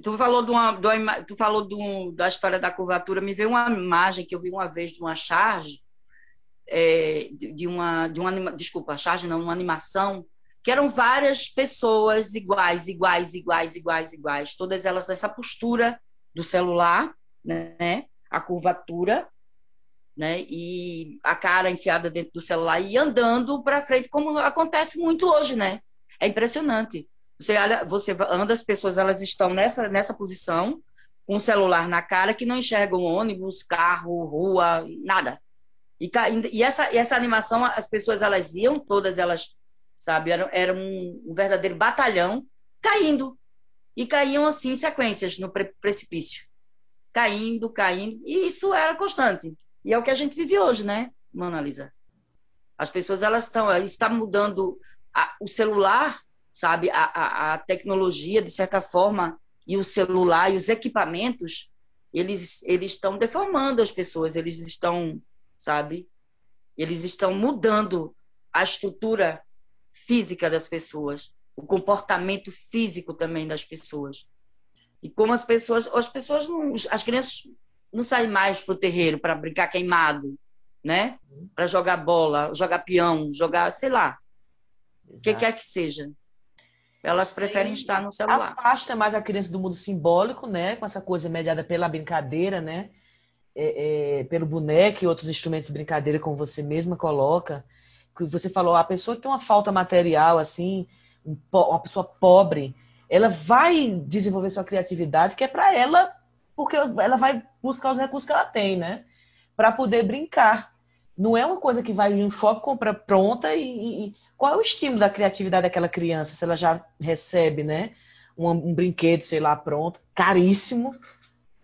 Tu falou, de uma, de uma tu falou de um, da história da curvatura, me veio uma imagem que eu vi uma vez de uma charge, é, de, uma, de uma, desculpa, charge não, uma animação, que eram várias pessoas iguais, iguais, iguais, iguais, iguais, todas elas nessa postura do celular, né? A curvatura, né? E a cara enfiada dentro do celular e andando para frente, como acontece muito hoje, né? É impressionante. Você olha, você anda, as pessoas elas estão nessa nessa posição, com o celular na cara, que não enxergam ônibus, carro, rua, nada. E, e essa, essa animação, as pessoas elas iam, todas elas, sabe, era, era um, um verdadeiro batalhão caindo. E caíam assim em sequências no precipício. Caindo, caindo. E isso era constante. E é o que a gente vive hoje, né, Mona Lisa? As pessoas elas estão, está mudando a, o celular, sabe, a, a, a, tecnologia de certa forma e o celular e os equipamentos eles eles estão deformando as pessoas, eles estão, sabe? Eles estão mudando a estrutura física das pessoas, o comportamento físico também das pessoas. E como as pessoas, as pessoas não, as crianças não saem mais para o terreiro para brincar queimado, né? Para jogar bola, jogar peão, jogar, sei lá, o que quer que seja. Elas preferem Sim. estar no celular. Afasta mais a criança do mundo simbólico, né? Com essa coisa mediada pela brincadeira, né? É, é, pelo boneco e outros instrumentos de brincadeira, como você mesma coloca. Que você falou, a pessoa que tem uma falta material, assim, uma pessoa pobre, ela vai desenvolver sua criatividade, que é para ela, porque ela vai buscar os recursos que ela tem, né? Para poder brincar. Não é uma coisa que vai em um shopping, compra pronta e, e, qual é o estímulo da criatividade daquela criança, se ela já recebe, né? Um, um brinquedo, sei lá, pronto, caríssimo,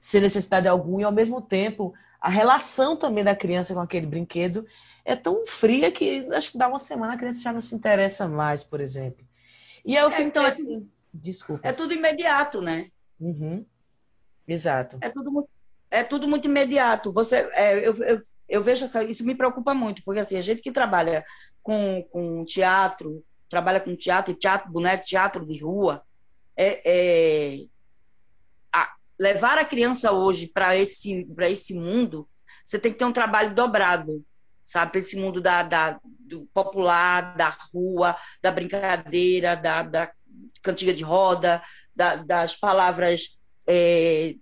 sem necessidade alguma, e ao mesmo tempo a relação também da criança com aquele brinquedo é tão fria que acho que dá uma semana a criança já não se interessa mais, por exemplo. E eu é, fico então, assim, desculpa. É tudo imediato, né? Uhum. Exato. É tudo, é tudo muito imediato. Você, é, eu, eu, eu vejo essa, isso me preocupa muito, porque assim, a gente que trabalha com, com teatro, trabalha com teatro, teatro, boneco, teatro de rua, é, é levar a criança hoje para esse, esse mundo, você tem que ter um trabalho dobrado, sabe? Para esse mundo da, da, do popular, da rua, da brincadeira, da, da cantiga de roda, da, das palavras é,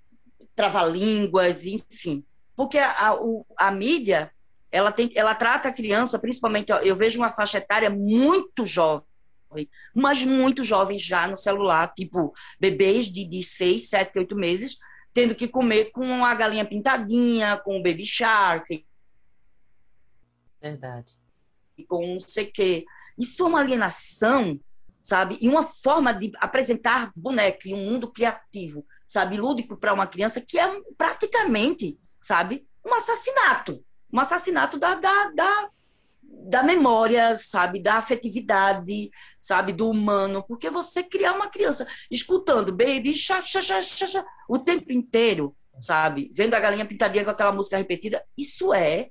trava-línguas, enfim. Porque a, a, a mídia, ela, tem, ela trata a criança, principalmente, eu vejo uma faixa etária muito jovem, mas muito jovens já no celular, tipo bebês de, de 6, 7, 8 meses, tendo que comer com a galinha pintadinha, com o baby shark. Verdade. Com não sei o quê. Isso é uma alienação, sabe? E uma forma de apresentar boneco em um mundo criativo, sabe? Lúdico para uma criança que é praticamente sabe? Um assassinato. Um assassinato da, da, da, da memória, sabe? Da afetividade, sabe? Do humano. Porque você criar uma criança escutando baby, xa, xa, xa, xa, o tempo inteiro, sabe? Vendo a galinha pintadinha com aquela música repetida, isso é,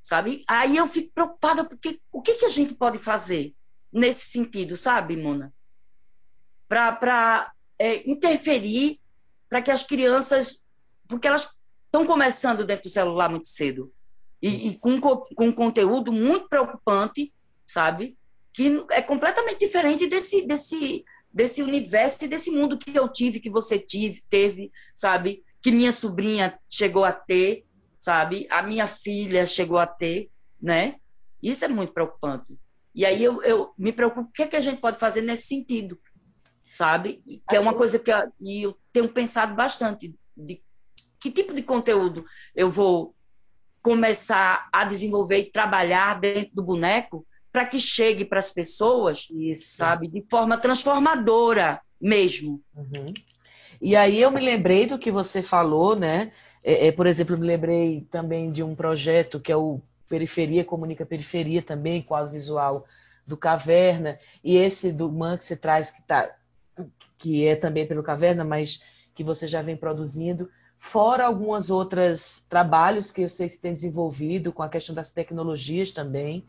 sabe? Aí eu fico preocupada, porque o que, que a gente pode fazer nesse sentido, sabe, Mona? Para é, interferir para que as crianças. Porque elas estão começando dentro do celular muito cedo. E, e com, com um conteúdo muito preocupante, sabe? Que é completamente diferente desse, desse, desse universo e desse mundo que eu tive, que você tive, teve, sabe? Que minha sobrinha chegou a ter, sabe? A minha filha chegou a ter, né? Isso é muito preocupante. E aí eu, eu me preocupo, o que, é que a gente pode fazer nesse sentido, sabe? Que é uma coisa que eu, eu tenho pensado bastante, de que tipo de conteúdo eu vou começar a desenvolver e trabalhar dentro do boneco para que chegue para as pessoas, Isso. sabe, de forma transformadora mesmo. Uhum. E aí eu me lembrei do que você falou, né? É, é, por exemplo, eu me lembrei também de um projeto que é o Periferia Comunica Periferia também, quadro visual do Caverna, e esse do Man que você traz, que, tá, que é também pelo Caverna, mas que você já vem produzindo, fora algumas outras trabalhos que eu sei que tem desenvolvido com a questão das tecnologias também.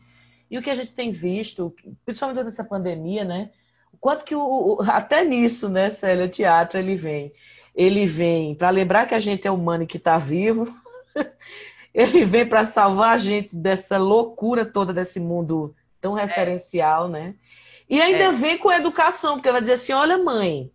E o que a gente tem visto, principalmente nessa pandemia, né? O quanto que o, até nisso, né, Célia, o teatro ele vem. Ele vem para lembrar que a gente é humano e que está vivo. [LAUGHS] ele vem para salvar a gente dessa loucura toda desse mundo tão referencial, é. né? E ainda é. vem com educação, porque vai dizer assim, olha mãe,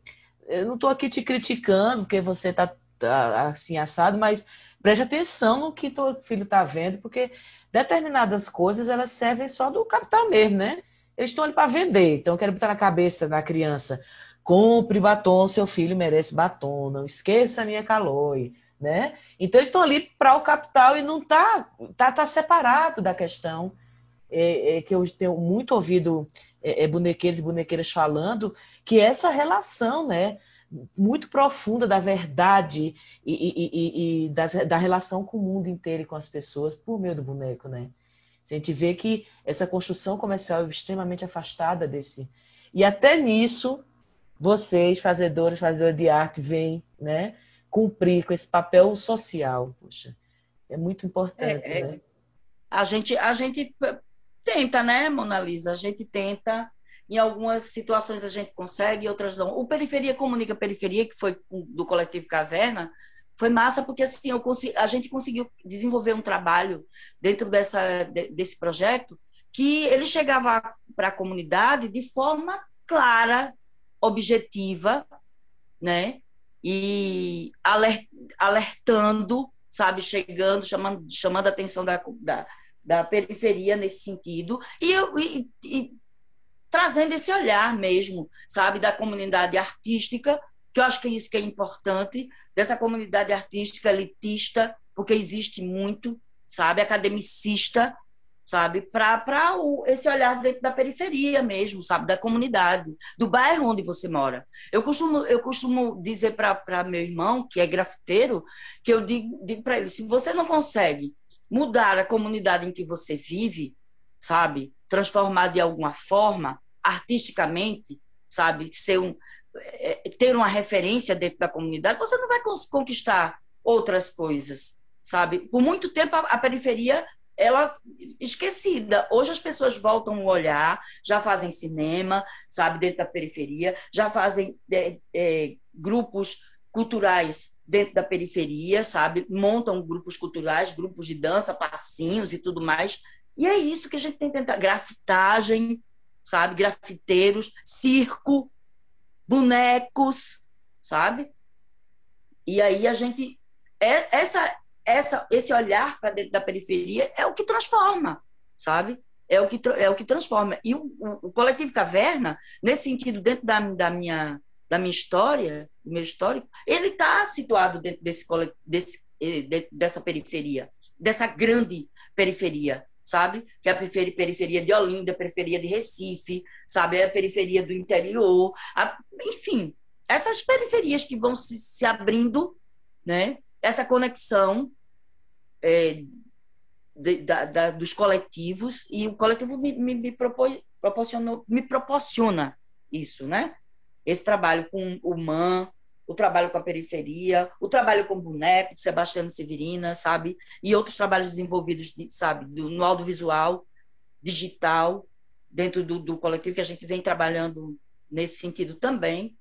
eu não estou aqui te criticando porque você está assim assado, mas preste atenção no que teu filho está vendo, porque determinadas coisas elas servem só do capital mesmo, né? Eles estão ali para vender, então eu quero botar na cabeça da criança: compre batom, seu filho merece batom, não esqueça a minha caloi, né? Então eles estão ali para o capital e não está tá, tá separado da questão é, é, que eu tenho muito ouvido é, é, bonequeiros e bonequeiras falando, que essa relação, né? Muito profunda da verdade e, e, e, e da, da, relação com o mundo inteiro e com as pessoas por meio do boneco, né? A gente vê que essa construção comercial é extremamente afastada desse. E até nisso, vocês, fazedores, fazedores de arte, vêm, né? cumprir com esse papel social, poxa, é muito importante, é, é. né? A gente, a gente tenta, né, Mona Lisa? A gente tenta. Em algumas situações a gente consegue, outras não. O Periferia Comunica Periferia, que foi do coletivo Caverna, foi massa porque assim consegui, a gente conseguiu desenvolver um trabalho dentro dessa, desse projeto que ele chegava para a comunidade de forma clara, objetiva, né? E alertando, sabe, chegando, chamando, chamando a atenção da, da, da periferia nesse sentido e, e, e trazendo esse olhar mesmo, sabe, da comunidade artística, que eu acho que é isso que é importante, dessa comunidade artística elitista, porque existe muito, sabe, academicista, sabe? Para esse olhar dentro da periferia mesmo, sabe? Da comunidade, do bairro onde você mora. Eu costumo, eu costumo dizer para meu irmão, que é grafiteiro, que eu digo, digo para ele: se você não consegue mudar a comunidade em que você vive, sabe? Transformar de alguma forma, artisticamente, sabe? Ser um, é, ter uma referência dentro da comunidade, você não vai conquistar outras coisas, sabe? Por muito tempo a, a periferia ela esquecida. Hoje as pessoas voltam o olhar, já fazem cinema, sabe, dentro da periferia, já fazem é, é, grupos culturais dentro da periferia, sabe, montam grupos culturais, grupos de dança, passinhos e tudo mais. E é isso que a gente tem que tentar. Grafitagem, sabe, grafiteiros, circo, bonecos, sabe? E aí a gente é, essa essa, esse olhar para dentro da periferia é o que transforma, sabe? É o que, é o que transforma. E o, o, o coletivo Caverna, nesse sentido, dentro da, da, minha, da minha história, do meu histórico, ele está situado dentro desse, desse, eh, dessa periferia, dessa grande periferia, sabe? Que é a periferia de Olinda, a periferia de Recife, sabe? É a periferia do interior, a, enfim, essas periferias que vão se, se abrindo, né? essa conexão é, de, da, da, dos coletivos e o coletivo me, me, me, proporcionou, me proporciona isso, né? Esse trabalho com o MAN, o trabalho com a periferia, o trabalho com boneco de Sebastiano Severina, sabe? E outros trabalhos desenvolvidos, sabe, no audiovisual, digital, dentro do, do coletivo que a gente vem trabalhando nesse sentido também.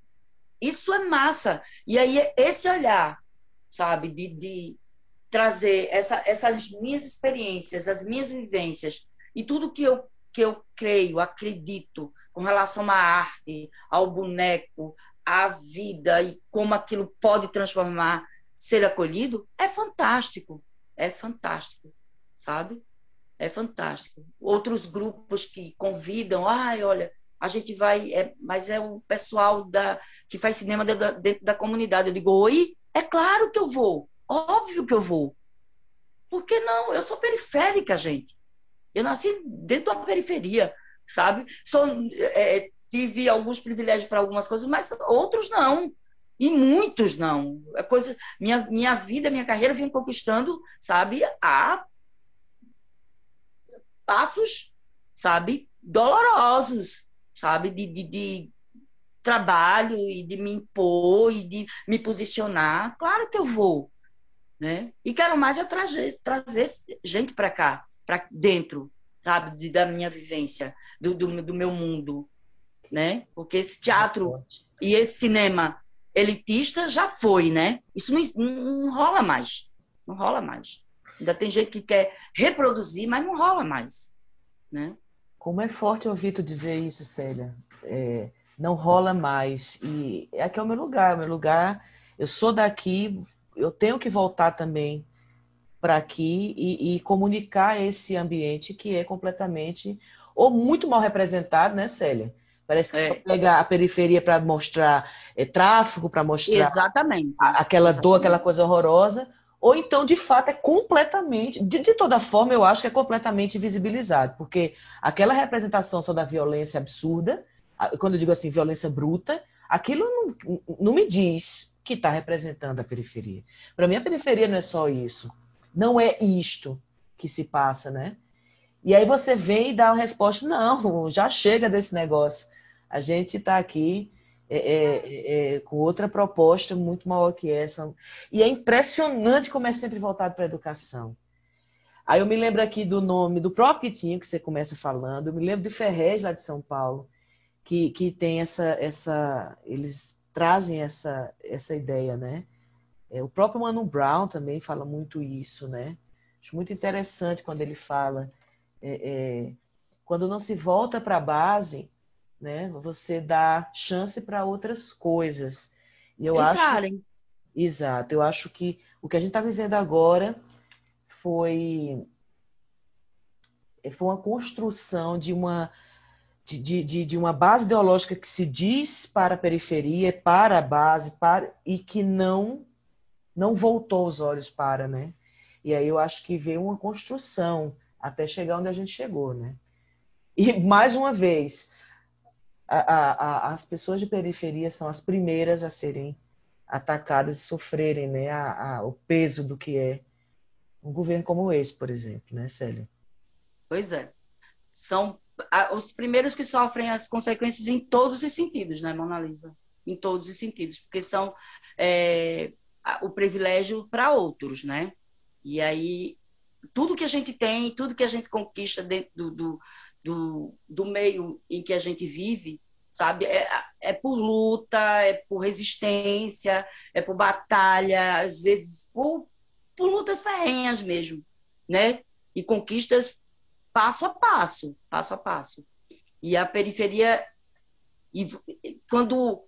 Isso é massa. E aí, esse olhar sabe? De, de trazer essa, essas minhas experiências, as minhas vivências e tudo que eu, que eu creio, acredito com relação à arte, ao boneco, à vida e como aquilo pode transformar, ser acolhido, é fantástico. É fantástico, sabe? É fantástico. Outros grupos que convidam, ai, olha, a gente vai, é, mas é o pessoal da, que faz cinema dentro da, da comunidade. Eu digo, oi, é claro que eu vou. Óbvio que eu vou. Por que não? Eu sou periférica, gente. Eu nasci dentro da periferia, sabe? Sou, é, tive alguns privilégios para algumas coisas, mas outros não. E muitos não. É coisa, minha, minha vida, minha carreira vem conquistando, sabe, a passos, sabe, dolorosos, sabe, de, de, de trabalho e de me impor e de me posicionar, claro que eu vou. Né? E quero mais é trazer, trazer gente para cá, para dentro, sabe, de, da minha vivência, do, do, do, meu mundo, né? Porque esse teatro e esse cinema elitista já foi, né? Isso não, não, rola mais, não rola mais. Ainda tem gente que quer reproduzir, mas não rola mais, né? Como é forte ouvir tu dizer isso, Célia. É, não rola mais. E aqui é o meu lugar, o meu lugar. Eu sou daqui, eu tenho que voltar também para aqui e, e, comunicar esse ambiente que é completamente ou muito mal representado, né, Célia? Parece que é. só pega a periferia para mostrar é, tráfico, para mostrar Exatamente. A, aquela Exatamente. dor, aquela coisa horrorosa, ou então, de fato, é completamente, de, de, toda forma, eu acho que é completamente visibilizado, porque aquela representação só da violência absurda, quando eu digo assim, violência bruta, aquilo não, não me diz que está representando a periferia. Para mim, a periferia não é só isso. Não é isto que se passa, né? E aí você vem e dá uma resposta: não, já chega desse negócio. A gente está aqui é, é, é, com outra proposta muito maior que essa. E é impressionante como é sempre voltado para a educação. Aí eu me lembro aqui do nome do próprio Kitinho, que você começa falando, eu me lembro de Ferrez, lá de São Paulo, que, que tem essa, essa. Eles trazem essa, essa ideia, né? É, o próprio Mano Brown também fala muito isso, né? Acho muito interessante quando ele fala. É, é, quando não se volta para a base, né? Você dá chance para outras coisas. E eu Entrarem. acho. Exato. Eu acho que o que a gente está vivendo agora foi foi uma construção de uma de, de, de, uma base ideológica que se diz para a periferia, para a base, para e que não não voltou os olhos para, né? E aí eu acho que veio uma construção até chegar onde a gente chegou, né? E mais uma vez, a, a, as pessoas de periferia são as primeiras a serem atacadas e sofrerem né, a, o peso do que é um governo como esse, por exemplo, né, Célia? Pois é. São os primeiros que sofrem as consequências em todos os sentidos, né, Mona Lisa? Em todos os sentidos, porque são é, o privilégio para outros, né? E aí, tudo que a gente tem, tudo que a gente conquista dentro do, do, do, do meio em que a gente vive, sabe? É, é por luta, é por resistência, é por batalha, às vezes por, por lutas ferrenhas mesmo, né? E conquistas passo a passo, passo a passo. E a periferia, e quando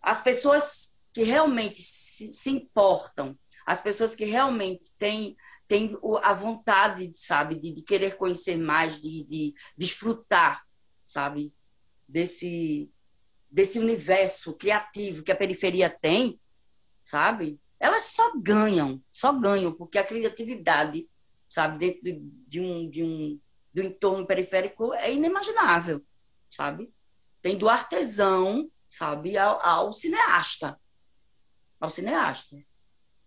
as pessoas que realmente se, se importam, as pessoas que realmente têm tem a vontade, sabe, de, de querer conhecer mais, de, de, desfrutar, sabe, desse, desse universo criativo que a periferia tem, sabe? Elas só ganham, só ganham, porque a criatividade, sabe, dentro de, de um, de um do entorno periférico é inimaginável, sabe? Tem do artesão, sabe, ao, ao cineasta, ao cineasta.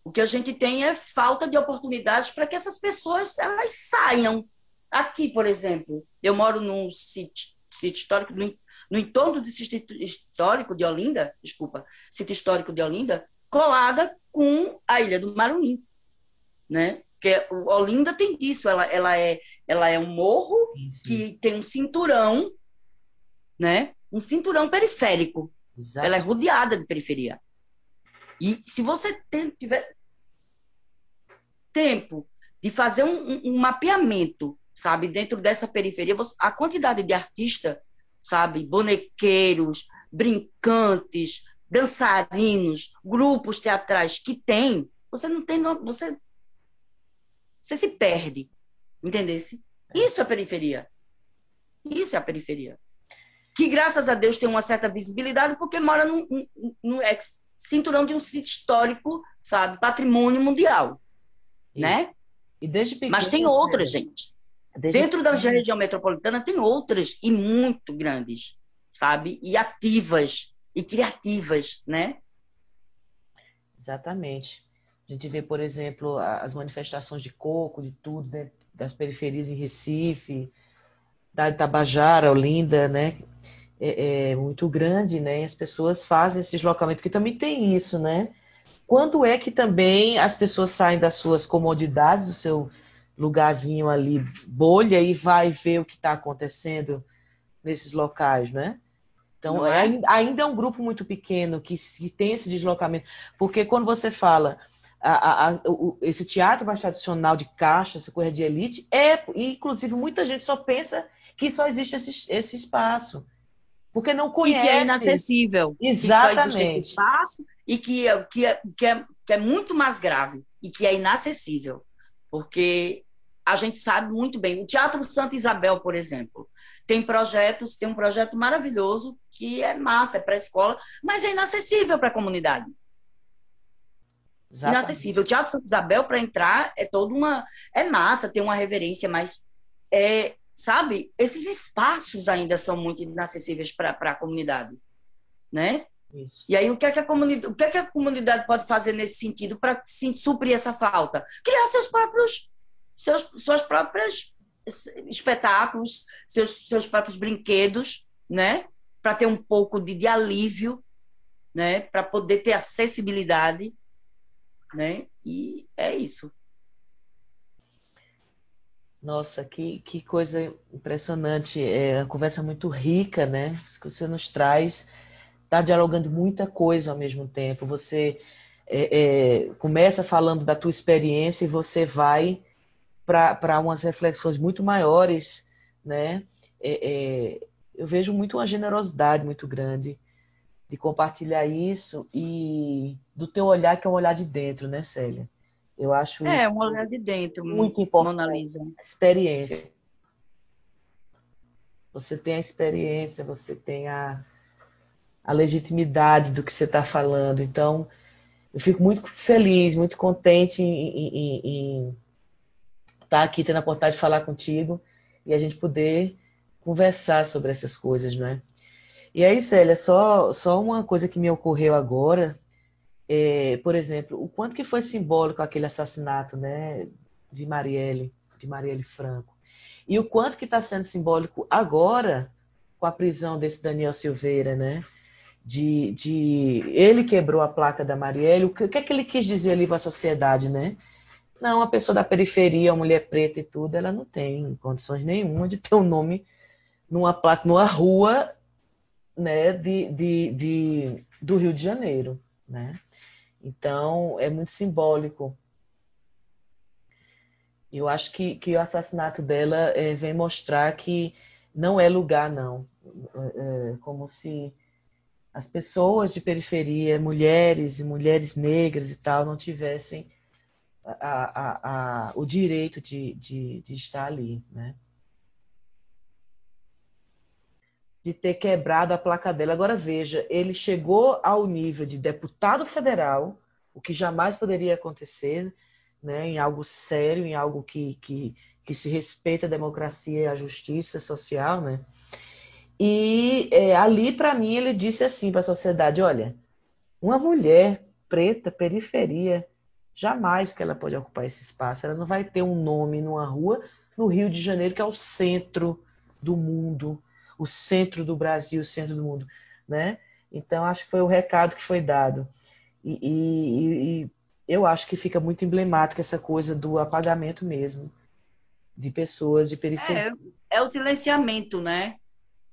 O que a gente tem é falta de oportunidades para que essas pessoas elas saiam. Aqui, por exemplo, eu moro num sítio, sítio histórico, no, no entorno do sítio histórico de Olinda, desculpa, sítio histórico de Olinda, colada com a Ilha do Marumim, né? Que Olinda tem disso, ela, ela, é, ela é um morro que tem um cinturão, né? Um cinturão periférico. Exato. Ela é rodeada de periferia. E se você tiver tempo de fazer um, um mapeamento, sabe, dentro dessa periferia, você, a quantidade de artistas, sabe, bonequeiros, brincantes, dançarinos, grupos teatrais que tem, você não tem, você você se perde, entendesse? Isso é periferia. Isso é a periferia. Que graças a Deus tem uma certa visibilidade porque mora num, num cinturão de um sítio histórico, sabe, patrimônio mundial, né? E desde pequeno, Mas tem outras, né? gente. Desde Dentro pequeno. da região metropolitana tem outras e muito grandes, sabe? E ativas e criativas, né? Exatamente. A gente vê, por exemplo, as manifestações de coco, de tudo, né? das periferias em Recife, da Itabajara, Olinda, né? É, é, muito grande, né? As pessoas fazem esse deslocamento, que também tem isso, né? Quando é que também as pessoas saem das suas comodidades, do seu lugarzinho ali, bolha, e vai ver o que está acontecendo nesses locais, né? Então, é? ainda é um grupo muito pequeno que, que, tem esse deslocamento. Porque quando você fala a, a, a, o, esse teatro mais tradicional de caixa, essa coisa de elite, é, inclusive, muita gente só pensa que só existe esse, esse espaço porque não conhece. E que é inacessível. Exatamente. Que espaço e que, é, que, é, que, é, que é muito mais grave e que é inacessível. Porque a gente sabe muito bem. O Teatro Santa Isabel, por exemplo, tem projetos, tem um projeto maravilhoso que é massa, é para a escola, mas é inacessível para a comunidade. Exatamente. Inacessível. O Teatro Santa Isabel, para entrar, é toda uma. É massa, tem uma reverência, mas é, sabe? Esses espaços ainda são muito inacessíveis para a comunidade, né? Isso. E aí o que é que a comunidade, o que é que a comunidade pode fazer nesse sentido para suprir essa falta? Criar seus próprios seus suas próprias espetáculos, seus seus próprios brinquedos, né? Para ter um pouco de, de alívio, né, para poder ter acessibilidade, né? E é isso. Nossa, que, que coisa impressionante. É uma conversa muito rica, né? Isso que você nos traz. Está dialogando muita coisa ao mesmo tempo. Você é, é, começa falando da tua experiência e você vai para umas reflexões muito maiores, né? É, é, eu vejo muito uma generosidade muito grande de compartilhar isso e do teu olhar, que é um olhar de dentro, né, Célia? Eu acho é, isso um olhar de dentro, muito importante. Mona Lisa. Experiência. Você tem a experiência, você tem a, a legitimidade do que você está falando. Então, eu fico muito feliz, muito contente em, estar tá aqui tendo a oportunidade de falar contigo e a gente poder conversar sobre essas coisas, não é? E aí, Célia, só, só uma coisa que me ocorreu agora, é, por exemplo, o quanto que foi simbólico aquele assassinato, né, de Marielle, de Marielle Franco, e o quanto que está sendo simbólico agora com a prisão desse Daniel Silveira, né? De, de ele quebrou a placa da Marielle. O que, o que é que ele quis dizer ali para a sociedade, né? Não, uma pessoa da periferia, uma mulher preta e tudo, ela não tem condições nenhuma de ter um nome numa placa, numa rua né, de, de, de, do Rio de Janeiro. Né? Então, é muito simbólico. Eu acho que, que o assassinato dela é, vem mostrar que não é lugar, não. É, como se as pessoas de periferia, mulheres e mulheres negras e tal, não tivessem a, a, a, o direito de, de, de estar ali, né? De ter quebrado a placa dela. Agora veja, ele chegou ao nível de deputado federal, o que jamais poderia acontecer, né, em algo sério, em algo que, que, que se respeita a democracia e a justiça social, né? E é, ali, para mim, ele disse assim para a sociedade: olha, uma mulher preta, periferia, jamais que ela pode ocupar esse espaço. Ela não vai ter um nome numa rua no Rio de Janeiro, que é o centro do mundo, o centro do Brasil, o centro do mundo, né? Então acho que foi o recado que foi dado e, e, e eu acho que fica muito emblemática essa coisa do apagamento mesmo de pessoas de periferia. É, é o silenciamento, né?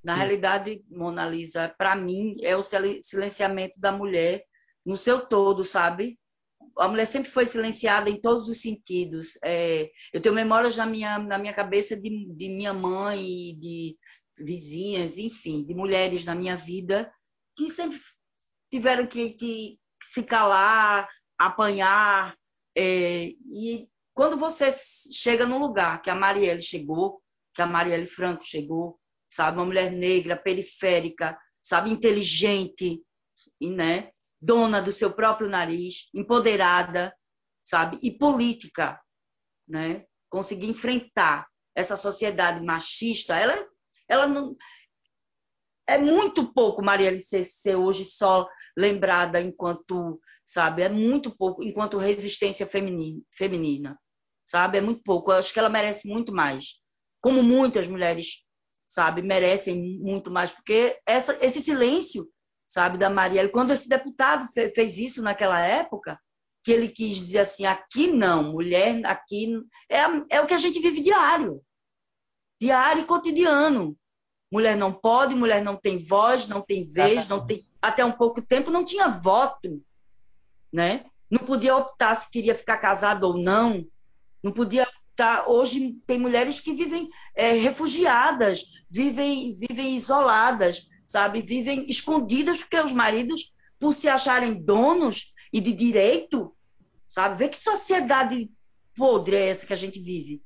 Na Sim. realidade, Mona Lisa, para mim é o silenciamento da mulher no seu todo, sabe? A mulher sempre foi silenciada em todos os sentidos. É, eu tenho memórias na minha, na minha cabeça de, de minha mãe e de, vizinhas, enfim, de mulheres na minha vida que sempre tiveram que, que se calar, apanhar. É, e quando você chega num lugar que a Marielle chegou, que a Marielle Franco chegou, sabe, uma mulher negra, periférica, sabe, inteligente, né, dona do seu próprio nariz, empoderada, sabe, e política, né, conseguir enfrentar essa sociedade machista, ela ela não. É muito pouco Marielle ser, hoje só lembrada enquanto, sabe, é muito pouco enquanto resistência feminina, feminina, sabe? É muito pouco. Eu acho que ela merece muito mais. Como muitas mulheres, sabe, merecem muito mais, porque essa, esse silêncio, sabe, da Marielle, quando esse deputado fez isso naquela época, que ele quis dizer assim, aqui não, mulher, aqui é, é o que a gente vive diário, diário e cotidiano. Mulher não pode, mulher não tem voz, não tem vez, não tem. Até um pouco tempo não tinha voto, né? Não podia optar se queria ficar casada ou não. Não podia optar. Hoje tem mulheres que vivem é, refugiadas, vivem, vivem isoladas, sabe? Vivem escondidas porque os maridos, por se acharem donos e de direito, sabe? Vê que sociedade podre é essa que a gente vive,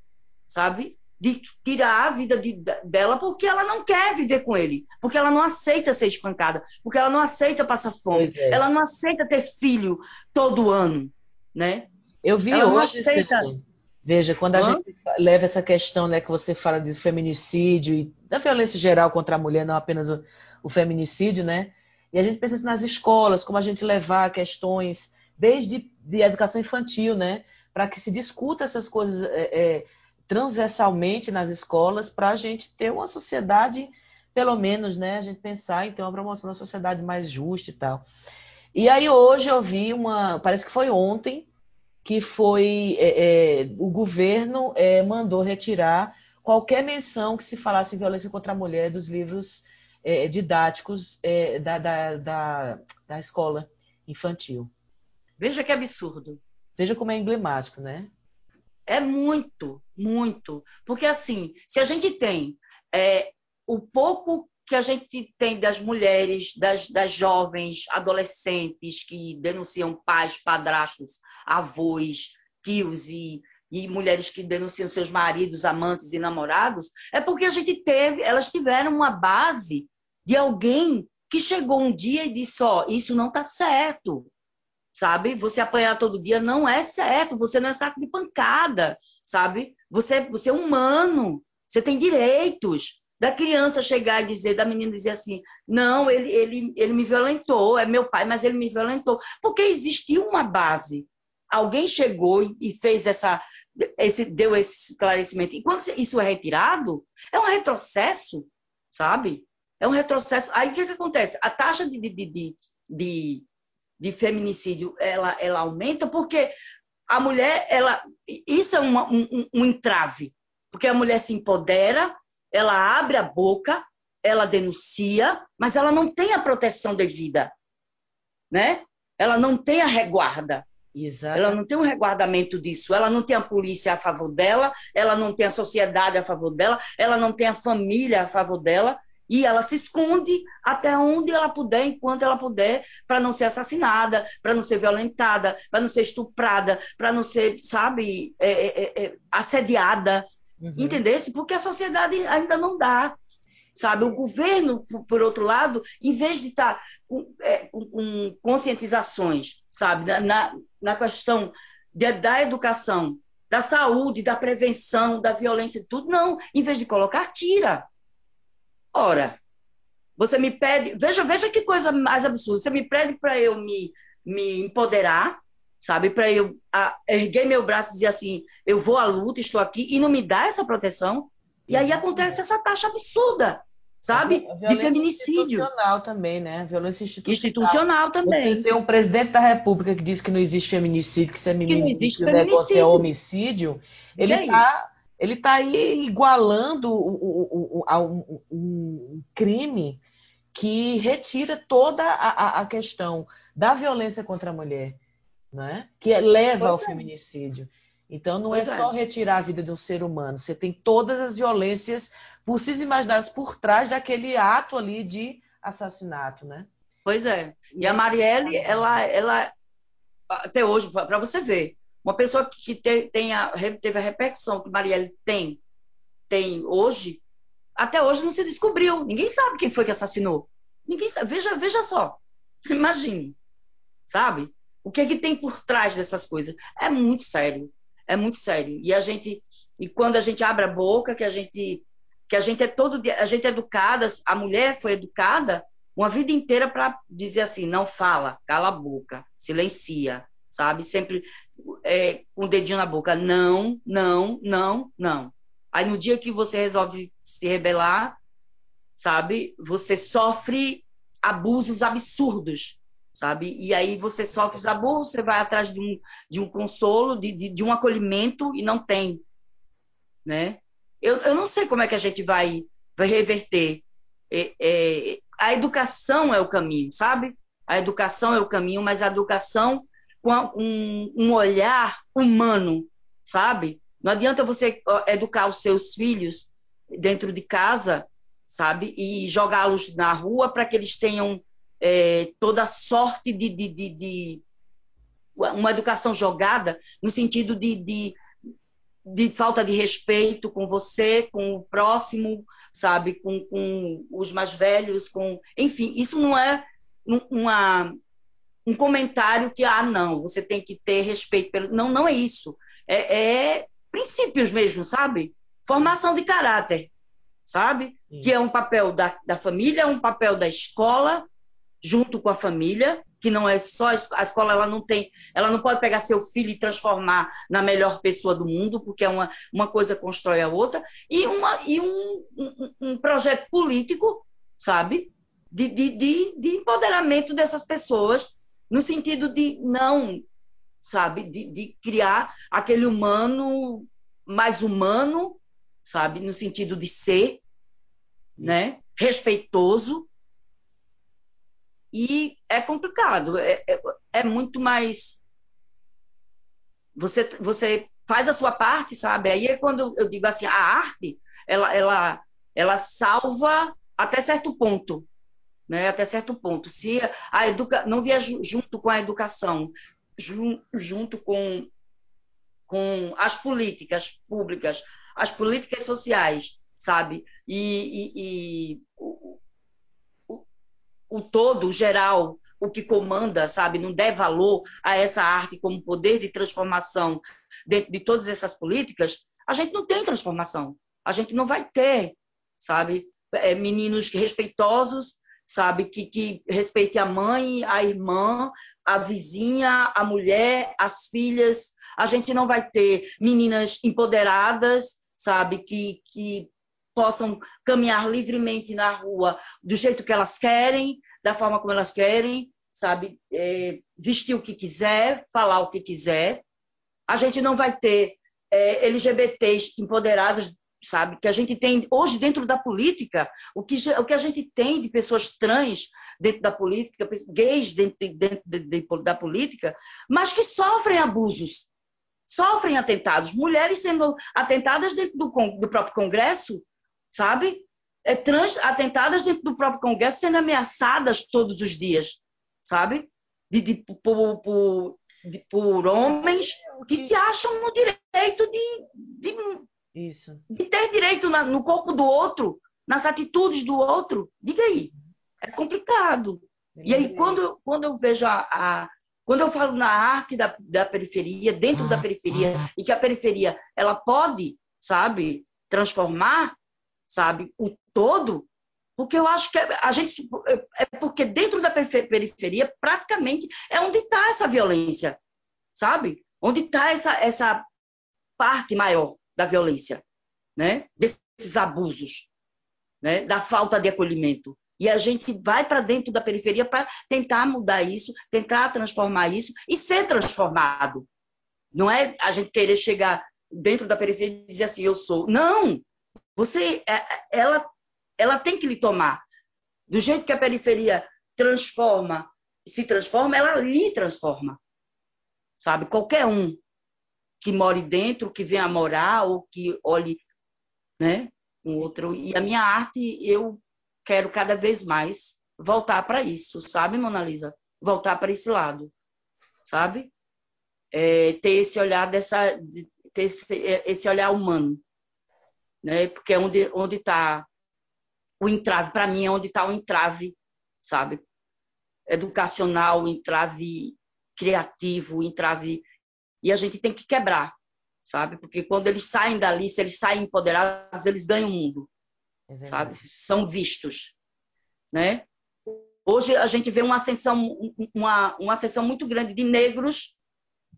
sabe? De tirar a vida de, dela porque ela não quer viver com ele, porque ela não aceita ser espancada, porque ela não aceita passar fome, é. ela não aceita ter filho todo ano, né? Eu vi ela hoje, aceita... veja, quando a Hã? gente leva essa questão, né, que você fala de feminicídio e da violência geral contra a mulher, não apenas o, o feminicídio, né? E a gente pensa assim, nas escolas, como a gente levar questões desde de educação infantil, né, para que se discuta essas coisas é, é, transversalmente nas escolas para a gente ter uma sociedade, pelo menos, né, a gente pensar em ter uma promoção da sociedade mais justa e tal. E aí hoje eu vi uma, parece que foi ontem, que foi é, é, o governo é, mandou retirar qualquer menção que se falasse em violência contra a mulher dos livros é, didáticos é, da, da, da, da escola infantil. Veja que absurdo. Veja como é emblemático, né? É muito, muito. Porque, assim, se a gente tem é, o pouco que a gente tem das mulheres, das, das jovens, adolescentes que denunciam pais, padrastos, avós, tios e, e mulheres que denunciam seus maridos, amantes e namorados, é porque a gente teve, elas tiveram uma base de alguém que chegou um dia e disse: Ó, oh, isso não está certo, sabe? Você apanhar todo dia não é certo, você não é saco de pancada, sabe? Você, você é humano, você tem direitos. Da criança chegar e dizer, da menina dizer assim: não, ele, ele, ele me violentou, é meu pai, mas ele me violentou. Porque existia uma base. Alguém chegou e fez essa, esse, deu esse esclarecimento. E quando isso é retirado, é um retrocesso, sabe? É um retrocesso. Aí o que, que acontece? A taxa de, de, de, de, de feminicídio ela, ela aumenta porque a mulher, ela, isso é uma, um, um entrave, porque a mulher se empodera, ela abre a boca, ela denuncia, mas ela não tem a proteção devida, né? Ela não tem a reguarda. Exato. Ela não tem um reguardamento disso, ela não tem a polícia a favor dela, ela não tem a sociedade a favor dela, ela não tem a família a favor dela, e ela se esconde até onde ela puder, enquanto ela puder, para não ser assassinada, para não ser violentada, para não ser estuprada, para não ser, sabe, é, é, é, é assediada. Uhum. Entendesse? Porque a sociedade ainda não dá. Sabe, o governo, por outro lado, em vez de estar tá com, é, com, conscientizações, sabe, na, na questão de, da educação, da saúde, da prevenção, da violência e tudo, não. Em vez de colocar, tira. Ora, você me pede. Veja, veja que coisa mais absurda. Você me pede para eu me, me empoderar, sabe? Para eu a, erguer meu braço e dizer assim: eu vou à luta, estou aqui, e não me dá essa proteção. E aí acontece essa taxa absurda, sabe? de feminicídio. Institucional também, né? Violência institucional. Institucional também. Você tem um presidente da República que diz que não existe feminicídio, que isso é feminicídio, que o negócio é homicídio. Ele está ele está aí igualando o, o, o, um crime que retira toda a, a, questão da violência contra a mulher, né? que leva pois ao é. feminicídio. Então, não é pois é só é. retirar a vida de um ser humano, você tem todas as violências possíveis e imaginadas por trás daquele ato ali de assassinato, né? Pois é. E a Marielle, ela, ela até hoje, para você ver, uma pessoa que te, tenha, teve a repercussão que Marielle tem, tem hoje, até hoje não se descobriu. Ninguém sabe quem foi que assassinou. Ninguém sabe. Veja, veja só. [LAUGHS] Imagine. Sabe? O que, é que tem por trás dessas coisas? É muito sério. É muito sério. E a gente, e quando a gente abre a boca, que a gente, que a gente é todo, a gente é educada, a mulher foi educada uma vida inteira para dizer assim, não fala, cala a boca, silencia, sabe? Sempre é, com o dedinho na boca, não, não, não, não. Aí no dia que você resolve se rebelar, sabe, você sofre abusos absurdos, sabe? E aí você sofre os abusos, você vai atrás de um, de um consolo, de, de, de um acolhimento e não tem, né? Eu, eu não sei como é que a gente vai, vai reverter. É, é, a educação é o caminho, sabe? A educação é o caminho, mas a educação um, um olhar humano, sabe? Não adianta você educar os seus filhos dentro de casa, sabe? E jogá-los na rua para que eles tenham é, toda sorte de, de, de, de, uma educação jogada, no sentido de, de, falta de respeito com você, com o próximo, sabe? Com, com os mais velhos, com. Enfim, isso não é uma, um comentário que, ah, não, você tem que ter respeito pelo. Não, não é isso. É, é princípios mesmo, sabe? Formação de caráter, sabe? Sim. Que é um papel da, da família, é um papel da escola, junto com a família, que não é só a escola, ela não tem, ela não pode pegar seu filho e transformar na melhor pessoa do mundo, porque é uma, uma coisa constrói a outra, e, uma, e um, um, um projeto político, sabe? De, de, de, de empoderamento dessas pessoas no sentido de não, sabe, de, de criar aquele humano mais humano, sabe, no sentido de ser, né, respeitoso. E é complicado, é, é, é muito mais. Você, você faz a sua parte, sabe? Aí é quando eu digo assim, a arte, ela, ela, ela salva até certo ponto, né? Até certo ponto. Se a educa não vier junto com a educação, junto com com as políticas públicas, as políticas sociais, sabe? E, e, e o, o, o, todo, o geral, o que comanda, sabe? Não der valor a essa arte como poder de transformação dentro de todas essas políticas, a gente não tem transformação. A gente não vai ter, sabe? É, meninos respeitosos, sabe? Que, que respeite a mãe, a irmã, a vizinha, a mulher, as filhas, a gente não vai ter meninas empoderadas, sabe, que, que possam caminhar livremente na rua do jeito que elas querem, da forma como elas querem, sabe, é, vestir o que quiser, falar o que quiser. A gente não vai ter é, LGBTs empoderados, sabe, que a gente tem hoje dentro da política, o que, o que a gente tem de pessoas trans dentro da política, gays dentro, dentro de, de, da política, mas que sofrem abusos, sofrem atentados, mulheres sendo atentadas dentro do, do próprio Congresso, sabe? É, trans atentadas dentro do próprio Congresso, sendo ameaçadas todos os dias, sabe? De, de, por, por, por homens que se acham no direito de, de, Isso. de ter direito na, no corpo do outro, nas atitudes do outro. Diga aí. É complicado. E aí, quando, quando eu vejo a, a quando eu falo na arte da, da periferia, dentro da periferia, e que a periferia ela pode, sabe, transformar, sabe, o todo, porque eu acho que a gente é porque dentro da periferia praticamente é onde está essa violência, sabe? Onde está essa, essa parte maior da violência, né? Desses abusos, né? Da falta de acolhimento. E a gente vai para dentro da periferia para tentar mudar isso, tentar transformar isso e ser transformado. Não é a gente querer chegar dentro da periferia e dizer assim, eu sou. Não! Você, é, ela, ela tem que lhe tomar. Do jeito que a periferia transforma, se transforma, ela lhe transforma. Sabe? Qualquer um que more dentro, que venha morar ou que olhe, né? Um outro. E a minha arte, eu quero cada vez mais voltar para isso, sabe, Mona Lisa? Voltar para esse lado, sabe? É, ter esse olhar dessa, ter esse, esse olhar humano, né? Porque é onde onde está o entrave, para mim é onde está o entrave, sabe? Educacional, entrave criativo, entrave e a gente tem que quebrar, sabe? Porque quando eles saem dali, se eles saem empoderados, eles ganham o mundo. É sabe? São vistos, né? Hoje a gente vê uma ascensão, uma, uma ascensão muito grande de negros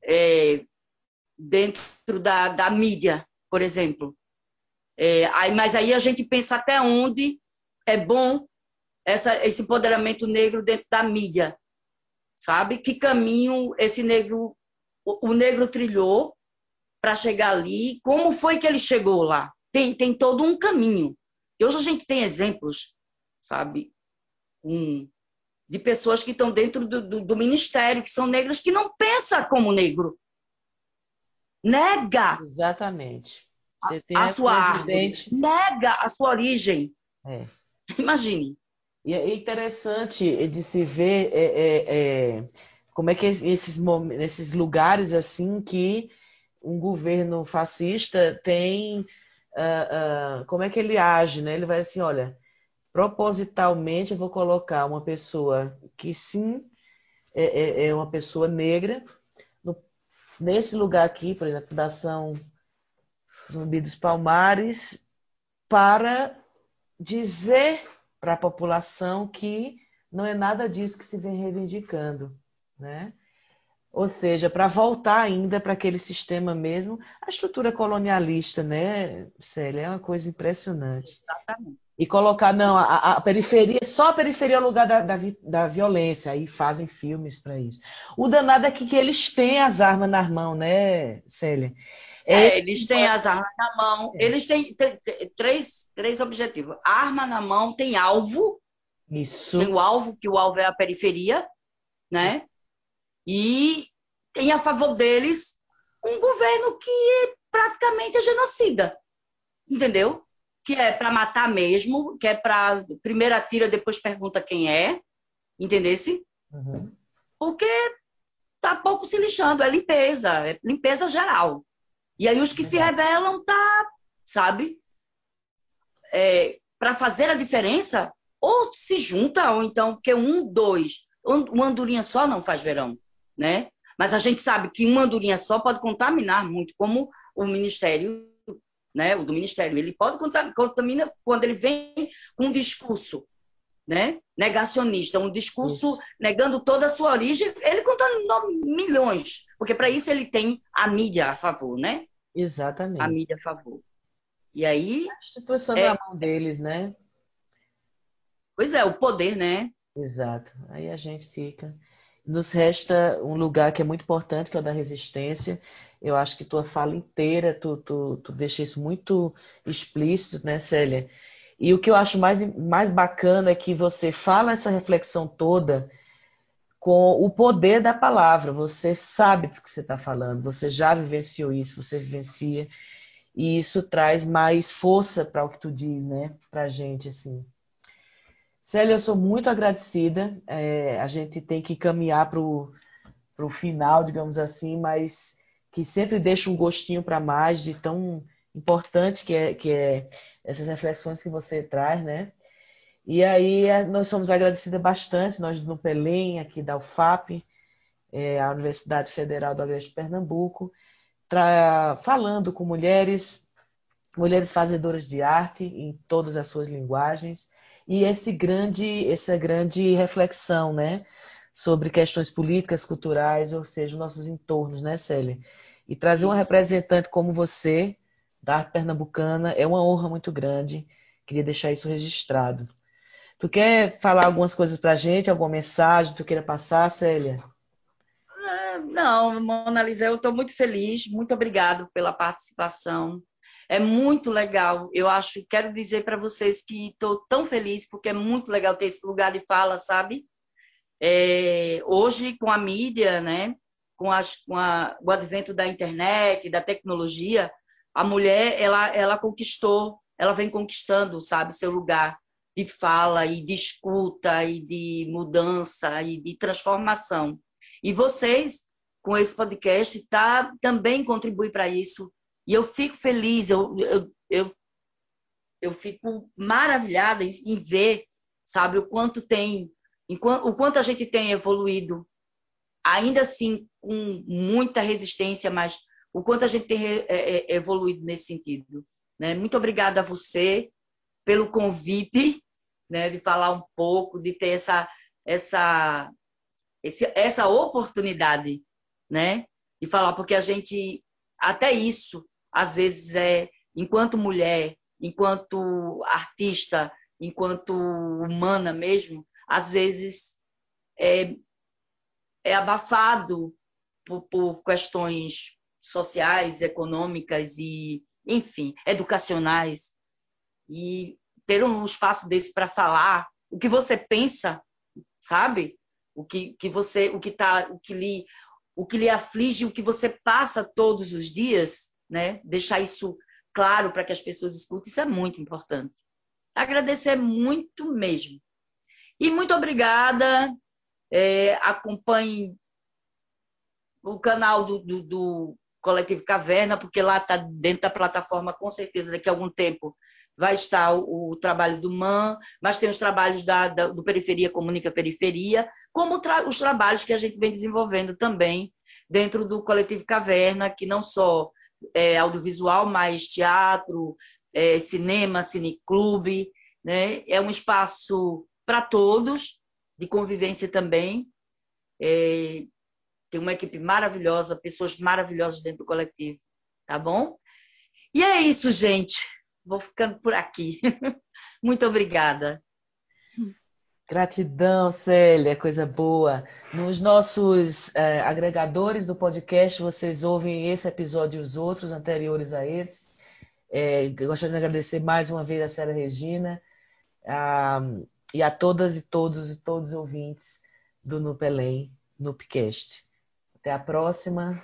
é, dentro da, da mídia, por exemplo. É, aí, mas aí a gente pensa até onde é bom essa, esse empoderamento negro dentro da mídia, sabe? Que caminho esse negro, o, o negro trilhou para chegar ali? Como foi que ele chegou lá? Tem, tem todo um caminho. E hoje a gente tem exemplos, sabe, um, de pessoas que estão dentro do, do, do, ministério, que são negras, que não pensa como negro. Nega. Exatamente. Você tem a, a sua presidente... Nega a sua origem. É. Imagine. E é interessante de se ver é, é, é, como é que esses, esses lugares assim que um governo fascista tem uh, uh, como é que ele age, né? Ele vai assim, olha, propositalmente eu vou colocar uma pessoa que sim é, é, é uma pessoa negra no, nesse lugar aqui, por exemplo, Fundação Zumbi dos Palmares, para dizer para a população que não é nada disso que se vem reivindicando, né? Ou seja, para voltar ainda para aquele sistema mesmo, a estrutura colonialista, né, Célia? É uma coisa impressionante. Exatamente. E colocar, não, a, a periferia, só a periferia é o lugar da, da, da violência, aí fazem filmes para isso. O danado é que, que, eles têm as armas na mão, né, Célia? É, eles têm as armas na mão, é. eles têm, têm, têm, três, três objetivos. Arma na mão, tem alvo, isso. tem o alvo, que o alvo é a periferia, né? E tem a favor deles um governo que praticamente é genocida, entendeu? Que é para matar mesmo, que é para primeiro atira, depois pergunta quem é, entendesse? Uhum. Porque tá pouco se lixando, é limpeza, é limpeza geral. E aí os que se rebelam tá, sabe? É, para fazer a diferença, ou se junta, ou então, que um, dois, uma andorinha só não faz verão né? Mas a gente sabe que uma andorinha só pode contaminar muito, como o Ministério, né? O do Ministério, ele pode contaminar quando ele vem com um discurso, né? Negacionista, um discurso isso. negando toda a sua origem, ele contaminou milhões, porque para isso ele tem a mídia a favor, né? Exatamente. A mídia a favor. E aí. A instituição é... na mão deles, né? Pois é, o poder, né? Exato. Aí a gente fica. Nos resta um lugar que é muito importante, que é o da resistência. Eu acho que tua fala inteira, tu, tu, tu deixa isso muito explícito, né, Célia? E o que eu acho mais, mais bacana é que você fala essa reflexão toda com o poder da palavra. Você sabe do que você está falando, você já vivenciou isso, você vivencia. E isso traz mais força para o que tu diz, né, para a gente, assim. Célia, eu sou muito agradecida. É, a gente tem que caminhar para o final, digamos assim, mas que sempre deixa um gostinho para mais de tão importante que é, que é essas reflexões que você traz, né? E aí é, nós somos agradecidas bastante, nós do Pelém, aqui da UFAP, é, a Universidade Federal do Agreste de Pernambuco, falando com mulheres, mulheres fazedoras de arte em todas as suas linguagens, e esse grande, essa grande reflexão, né, sobre questões políticas, culturais, ou seja, nossos entornos, né, Célia? E trazer Isso. uma representante como você, da arte pernambucana, é uma honra muito grande. Queria deixar isso registrado. Tu quer falar algumas coisas para a gente, alguma mensagem que tu queira passar, Célia? Ah, não, Mona Lisa, eu estou muito feliz. Muito obrigado pela participação. É muito legal. Eu acho, quero dizer para vocês que estou tão feliz porque é muito legal ter esse lugar de fala, sabe? É, hoje, com a mídia, né? Com, as, com a, o advento da internet, da tecnologia, a mulher ela, ela conquistou, ela vem conquistando, sabe, seu lugar de fala e de escuta e de mudança e de transformação. E vocês, com esse podcast, tá, também contribuem para isso, e eu fico feliz, eu, eu, eu, eu fico maravilhada em, ver, sabe, o quanto tem, o quanto a gente tem evoluído, ainda assim com muita resistência, mas o quanto a gente tem é, é, evoluído nesse sentido. Né? Muito obrigada a você pelo convite, né, de falar um pouco, de ter essa, essa, esse, essa oportunidade, né, de falar, porque a gente, até isso, às vezes é enquanto mulher, enquanto artista, enquanto humana mesmo, às vezes é, é abafado por, por questões sociais, econômicas e, enfim, educacionais. E ter um espaço desse para falar o que você pensa, sabe? O que, que você, o que tá, o que lhe, o que lhe aflige, o que você passa todos os dias, né? Deixar isso claro para que as pessoas escutem, isso é muito importante. Agradecer muito mesmo. E muito obrigada. É, acompanhe o canal do, do, do, Coletivo Caverna, porque lá está dentro da plataforma, com certeza, daqui a algum tempo vai estar o, o trabalho do MAN, mas tem os trabalhos da, da, do Periferia Comunica Periferia, como tra os trabalhos que a gente vem desenvolvendo também dentro do Coletivo Caverna, que não só é, audiovisual, mais teatro, é, cinema, cineclube. Né? É um espaço para todos, de convivência também. É, Tem uma equipe maravilhosa, pessoas maravilhosas dentro do coletivo, tá bom? E é isso, gente. Vou ficando por aqui. [LAUGHS] Muito obrigada. Gratidão, Célia, coisa boa. Nos nossos é, agregadores do podcast, vocês ouvem esse episódio e os outros anteriores a esse. É, gostaria de agradecer mais uma vez a Célia Regina a, e a todas e todos e todos os ouvintes do Nupelém, Nupcast. Até a próxima.